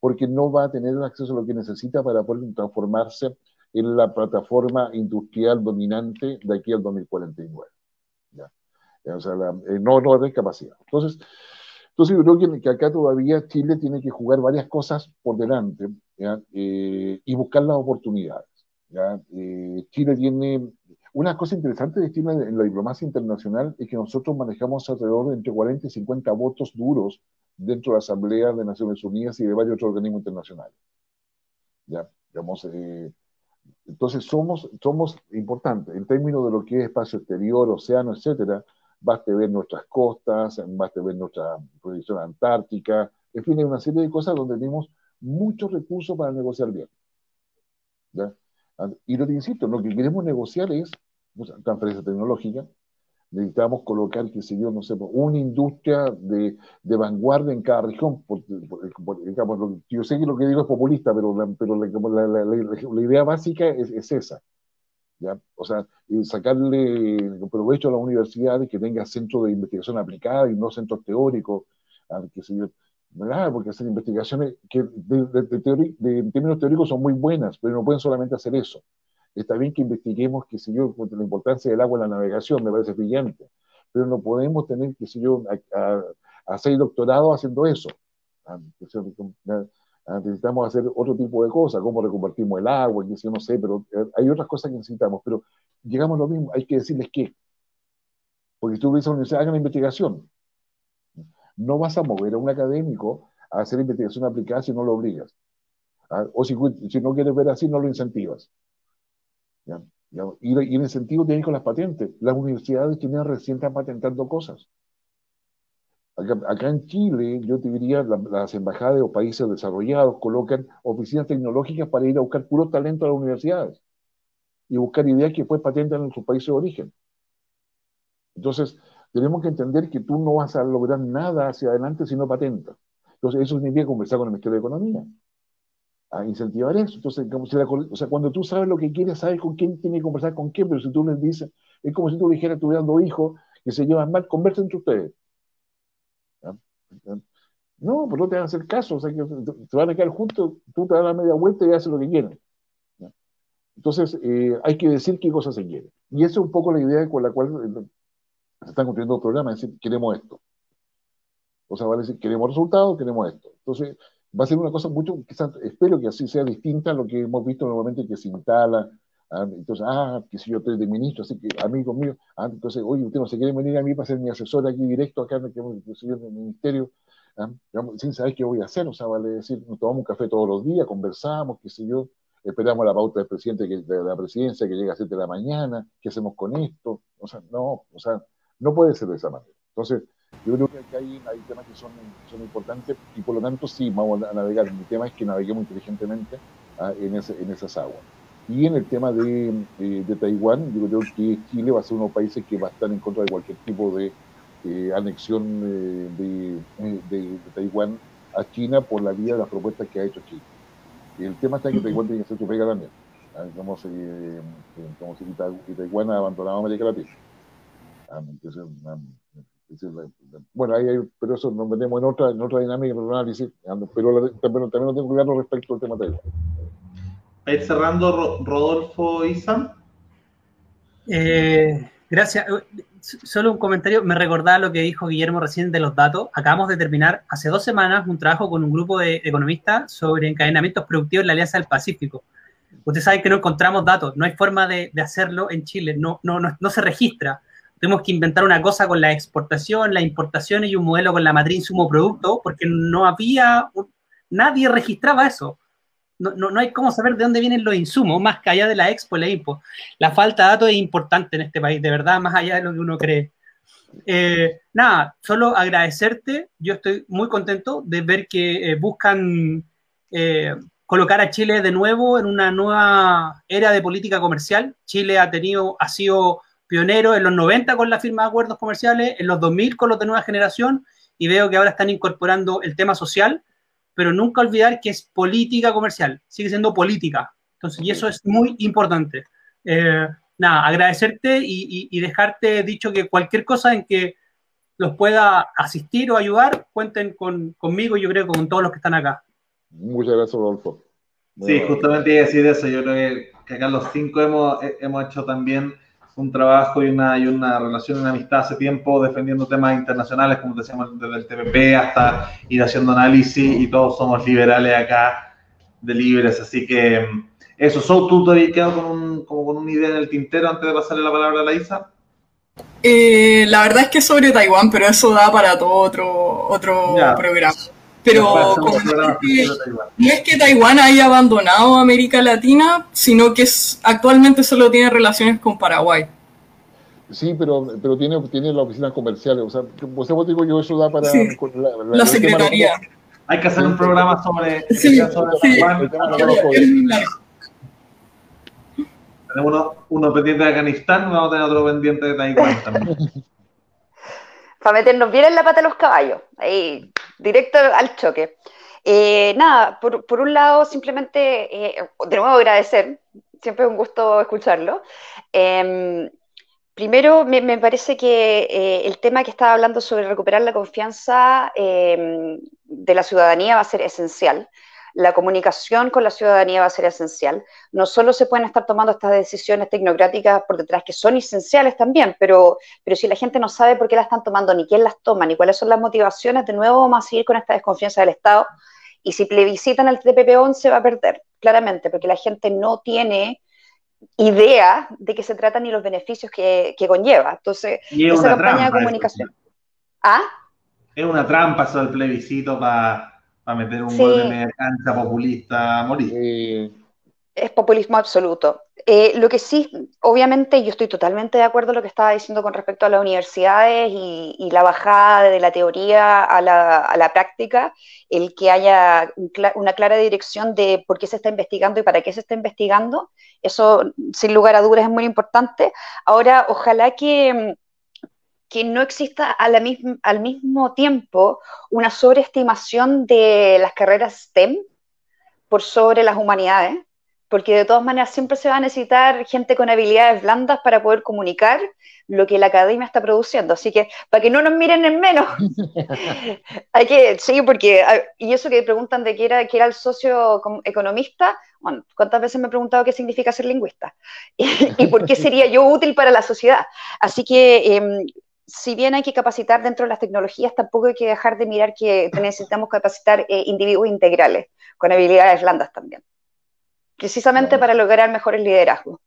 S2: porque no va a tener acceso a lo que necesita para poder transformarse en la plataforma industrial dominante de aquí al 2049. ¿ya? O sea, eh, no, no hay capacidad. Entonces, entonces yo creo que, acá todavía Chile tiene que jugar varias cosas por delante eh, y buscar las oportunidades. ¿ya? Eh, Chile tiene... Una cosa interesante de Chile en la diplomacia internacional es que nosotros manejamos alrededor de entre 40 y 50 votos duros dentro de la Asamblea de Naciones Unidas y de varios otros organismos internacionales. ¿ya? Digamos, entonces somos, somos importantes en términos de lo que es espacio exterior, océano, etcétera. Baste ver nuestras costas, baste ver nuestra proyección antártica, en fin, hay una serie de cosas donde tenemos muchos recursos para negociar bien. Y lo que insisto, lo que queremos negociar es transferencia tecnológica, necesitamos colocar, qué sé yo, no sé, una industria de, de vanguardia en cada región. yo sé que lo que digo es populista, pero la, pero la, la, idea básica es, es, esa. ¿Ya? O sea, sacarle provecho a las universidades que tenga centros de investigación aplicada y no centros teóricos, sé yo, ¿verdad? porque hacer investigaciones que de, de, de, en términos teóricos son muy buenas, pero no pueden solamente hacer eso. Está bien que investiguemos, qué sé yo, la importancia del agua en la navegación, me parece brillante, pero no podemos tener, qué sé yo, hacer doctorado haciendo eso. Ah, ah, necesitamos hacer otro tipo de cosas, cómo reconvertimos el agua, sé yo, no sé, pero eh, hay otras cosas que necesitamos, pero llegamos a lo mismo, hay que decirles qué. Porque tú dices a la universidad, hagan investigación. No vas a mover a un académico a hacer investigación aplicada si no lo obligas. Ah, o si, si no quieres ver así, no lo incentivas. Y, el incentivo tiene con las patentes. Las universidades tienen recién están patentando cosas. Acá, en Chile, yo te diría, las embajadas o países desarrollados colocan oficinas tecnológicas para ir a buscar puro talento a las universidades y buscar ideas que después patentan en sus países de origen. Entonces, tenemos que entender que tú no vas a lograr nada hacia adelante si no patentas. Entonces, eso significa conversar con el Ministerio de Economía a incentivar eso. Entonces, como si o sea, cuando tú sabes lo que quieres, sabes con quién tiene que conversar con quién, pero si tú les dices, es como si tú dijeras, tuvieras dos hijos que se llevan mal, conversen entre ustedes. No, pues no te van a hacer caso, o sea, se van a quedar juntos, tú te das la media vuelta y haces lo que quieren. Entonces, eh, hay que decir qué cosas se quieren. Y esa es un poco la idea con la cual eh, se están construyendo programas, es decir, queremos esto. O sea, vale decir, queremos resultados, queremos esto. Entonces, va a ser una cosa mucho, quizás, espero que así sea distinta a lo que hemos visto normalmente que se instala. Ah, entonces, ah, que si yo estoy de ministro, así que amigos míos, ah, entonces, oye, usted no se quiere venir a mí para ser mi asesor aquí directo acá en el, ministerio, ah, sin saber qué voy a hacer, o sea, vale decir, nos tomamos un café todos los días, conversamos, qué sé yo, esperamos la pauta del presidente que, de la presidencia que llega a 7 de la mañana, ¿qué hacemos con esto? O sea, no, o sea, no puede ser de esa manera. Entonces, yo creo que hay, hay temas que son, son importantes y por lo tanto sí, vamos a navegar. Mi tema es que naveguemos inteligentemente ah, en, ese, en esas aguas. Y en el tema de, eh, de, Taiwán, yo creo que Chile va a ser uno de los países que va a estar en contra de cualquier tipo de eh, anexión eh, de, de, Taiwán a China por la vía de las propuestas que ha hecho Chile. El tema está en que Taiwán tiene que hacer su pega también. Ah, como, si, como si Taiwán ha abandonado América Latina. Ah, bueno, ahí pero eso nos metemos en otra, en otra dinámica, en otro análisis, pero también, también lo tengo claro respecto al tema de
S1: Ahí cerrando, Rodolfo Isan.
S5: Eh, gracias. Solo un comentario, me recordaba lo que dijo Guillermo recién de los datos. Acabamos de terminar hace dos semanas un trabajo con un grupo de economistas sobre encadenamientos productivos en la Alianza del Pacífico. Ustedes saben que no encontramos datos, no hay forma de, hacerlo en Chile, no, no, no, se registra. Tuvimos que inventar una cosa con la exportación, la importación y un modelo con la matriz insumo-producto, porque no había, nadie registraba eso. No, no, hay cómo saber de dónde vienen los insumos, más que allá de la expo la impo. La falta de datos es importante en este país, de verdad, más allá de lo que uno cree. Eh, nada, solo agradecerte. Yo estoy muy contento de ver que eh, buscan eh, colocar a Chile de nuevo en una nueva era de política comercial. Chile ha tenido, ha sido pionero en los 90 con la firma de acuerdos comerciales, en los 2000 con los de nueva generación, y veo que ahora están incorporando el tema social, pero nunca olvidar que es política comercial, sigue siendo política. Entonces, y eso es muy importante. Eh, nada, agradecerte y, dejarte dicho que cualquier cosa en que los pueda asistir o ayudar, cuenten con, conmigo y yo creo con todos los que están acá.
S2: Muchas gracias, Rodolfo.
S1: sí, justamente iba a decir eso. Yo creo que, que acá los cinco hemos, hemos hecho también un trabajo y una, y una relación, una amistad hace tiempo defendiendo temas internacionales, como decíamos, desde el TPP hasta ir haciendo análisis y todos somos liberales acá, de libres, así que eso, ¿so, ¿tú te habías quedado con, un, como con una idea en el tintero antes de pasarle la palabra a la Isa?
S4: Eh, la verdad es que sobre Taiwán, pero eso da para todo otro, otro programa. Pero no es que Taiwán haya abandonado América Latina, sino que actualmente solo tiene relaciones con Paraguay.
S2: Sí, pero, pero tiene, tiene las oficinas comerciales. O sea, pues digo yo, eso da para
S4: la, secretaría.
S1: Hay que hacer un programa sobre, sí, Taiwán. Tenemos uno, uno pendiente de Afganistán, vamos a tener otro pendiente de Taiwán también.
S6: para meternos bien en la pata de los caballos, ahí, directo al choque. Eh, nada, por, por, un lado, simplemente, eh, de nuevo agradecer, siempre es un gusto escucharlo. Em, primero, me, me, parece que eh, el tema que estaba hablando sobre recuperar la confianza em, de la ciudadanía va a ser esencial la comunicación con la ciudadanía va a ser esencial. No solo se pueden estar tomando estas decisiones tecnocráticas por detrás, que son esenciales también, pero, pero si la gente no sabe por qué las están tomando, ni quién las toma, ni cuáles son las motivaciones, de nuevo vamos a seguir con esta desconfianza del Estado. Y si plebiscitan el TPP-11 se va a perder, claramente, porque la gente no tiene idea de qué se trata ni los beneficios que, conlleva. Entonces, esa campaña de comunicación. ¿Ah?
S1: Es una trampa eso del plebiscito para a meter un gol de media cancha populista a morir.
S6: Es populismo absoluto. Eh, lo que sí, obviamente, yo estoy totalmente de acuerdo con lo que estaba diciendo con respecto a las universidades y, la bajada de la teoría a la, práctica, el que haya una clara dirección de por qué se está investigando y para qué se está investigando, eso sin lugar a dudas es muy importante. Ahora, ojalá que que no exista al mismo tiempo una sobreestimación de las carreras STEM por sobre las humanidades, porque de todas maneras siempre se va a necesitar gente con habilidades blandas para poder comunicar lo que la academia está produciendo. Así que para que no nos miren en menos, hay que, sí, porque, ah, y eso que preguntan de qué era, qué era el socio economista, bueno, ¿cuántas veces me he preguntado qué significa ser lingüista? y, por qué sería yo útil para la sociedad. Así que, em, si bien hay que capacitar dentro de las tecnologías, tampoco hay que dejar de mirar que necesitamos capacitar eh, individuos integrales, con habilidades blandas también. Precisamente para lograr mejores liderazgos.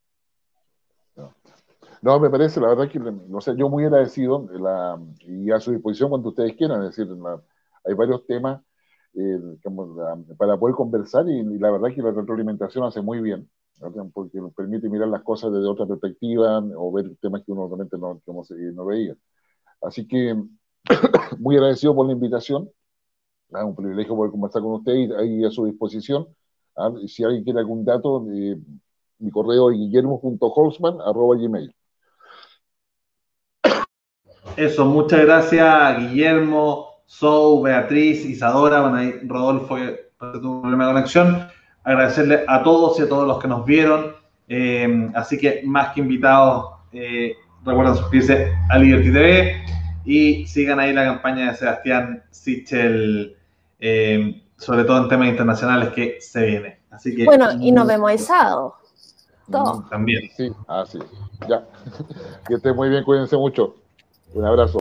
S2: No, me parece, la verdad que, no sé, yo muy agradecido la, y a su disposición cuando ustedes quieran, es decir, hay varios temas eh, para poder conversar y, la verdad que la retroalimentación hace muy bien, porque nos permite mirar las cosas desde otra perspectiva o ver temas que uno realmente no, no veía. Así que muy agradecido por la invitación, un privilegio poder conversar con usted y ahí a su disposición. Ah, si alguien quiere algún dato, eh, mi correo es guillermo.holzman.gmail.
S1: Eso, muchas gracias Guillermo, Sou, Beatriz, Isadora, bueno, ahí Rodolfo tuvo un problema de conexión. Agradecerle a todos y a todos los que nos vieron. Eh, así que más que invitados, eh, recuerden suscribirse a Liberty TV y sigan ahí la campaña de Sebastián Sichel sobre todo en temas internacionales que se viene. Así que,
S3: bueno, y nos vemos el sábado.
S1: También.
S2: Sí, así. ya. Que esté muy bien, cuídense mucho. Un abrazo.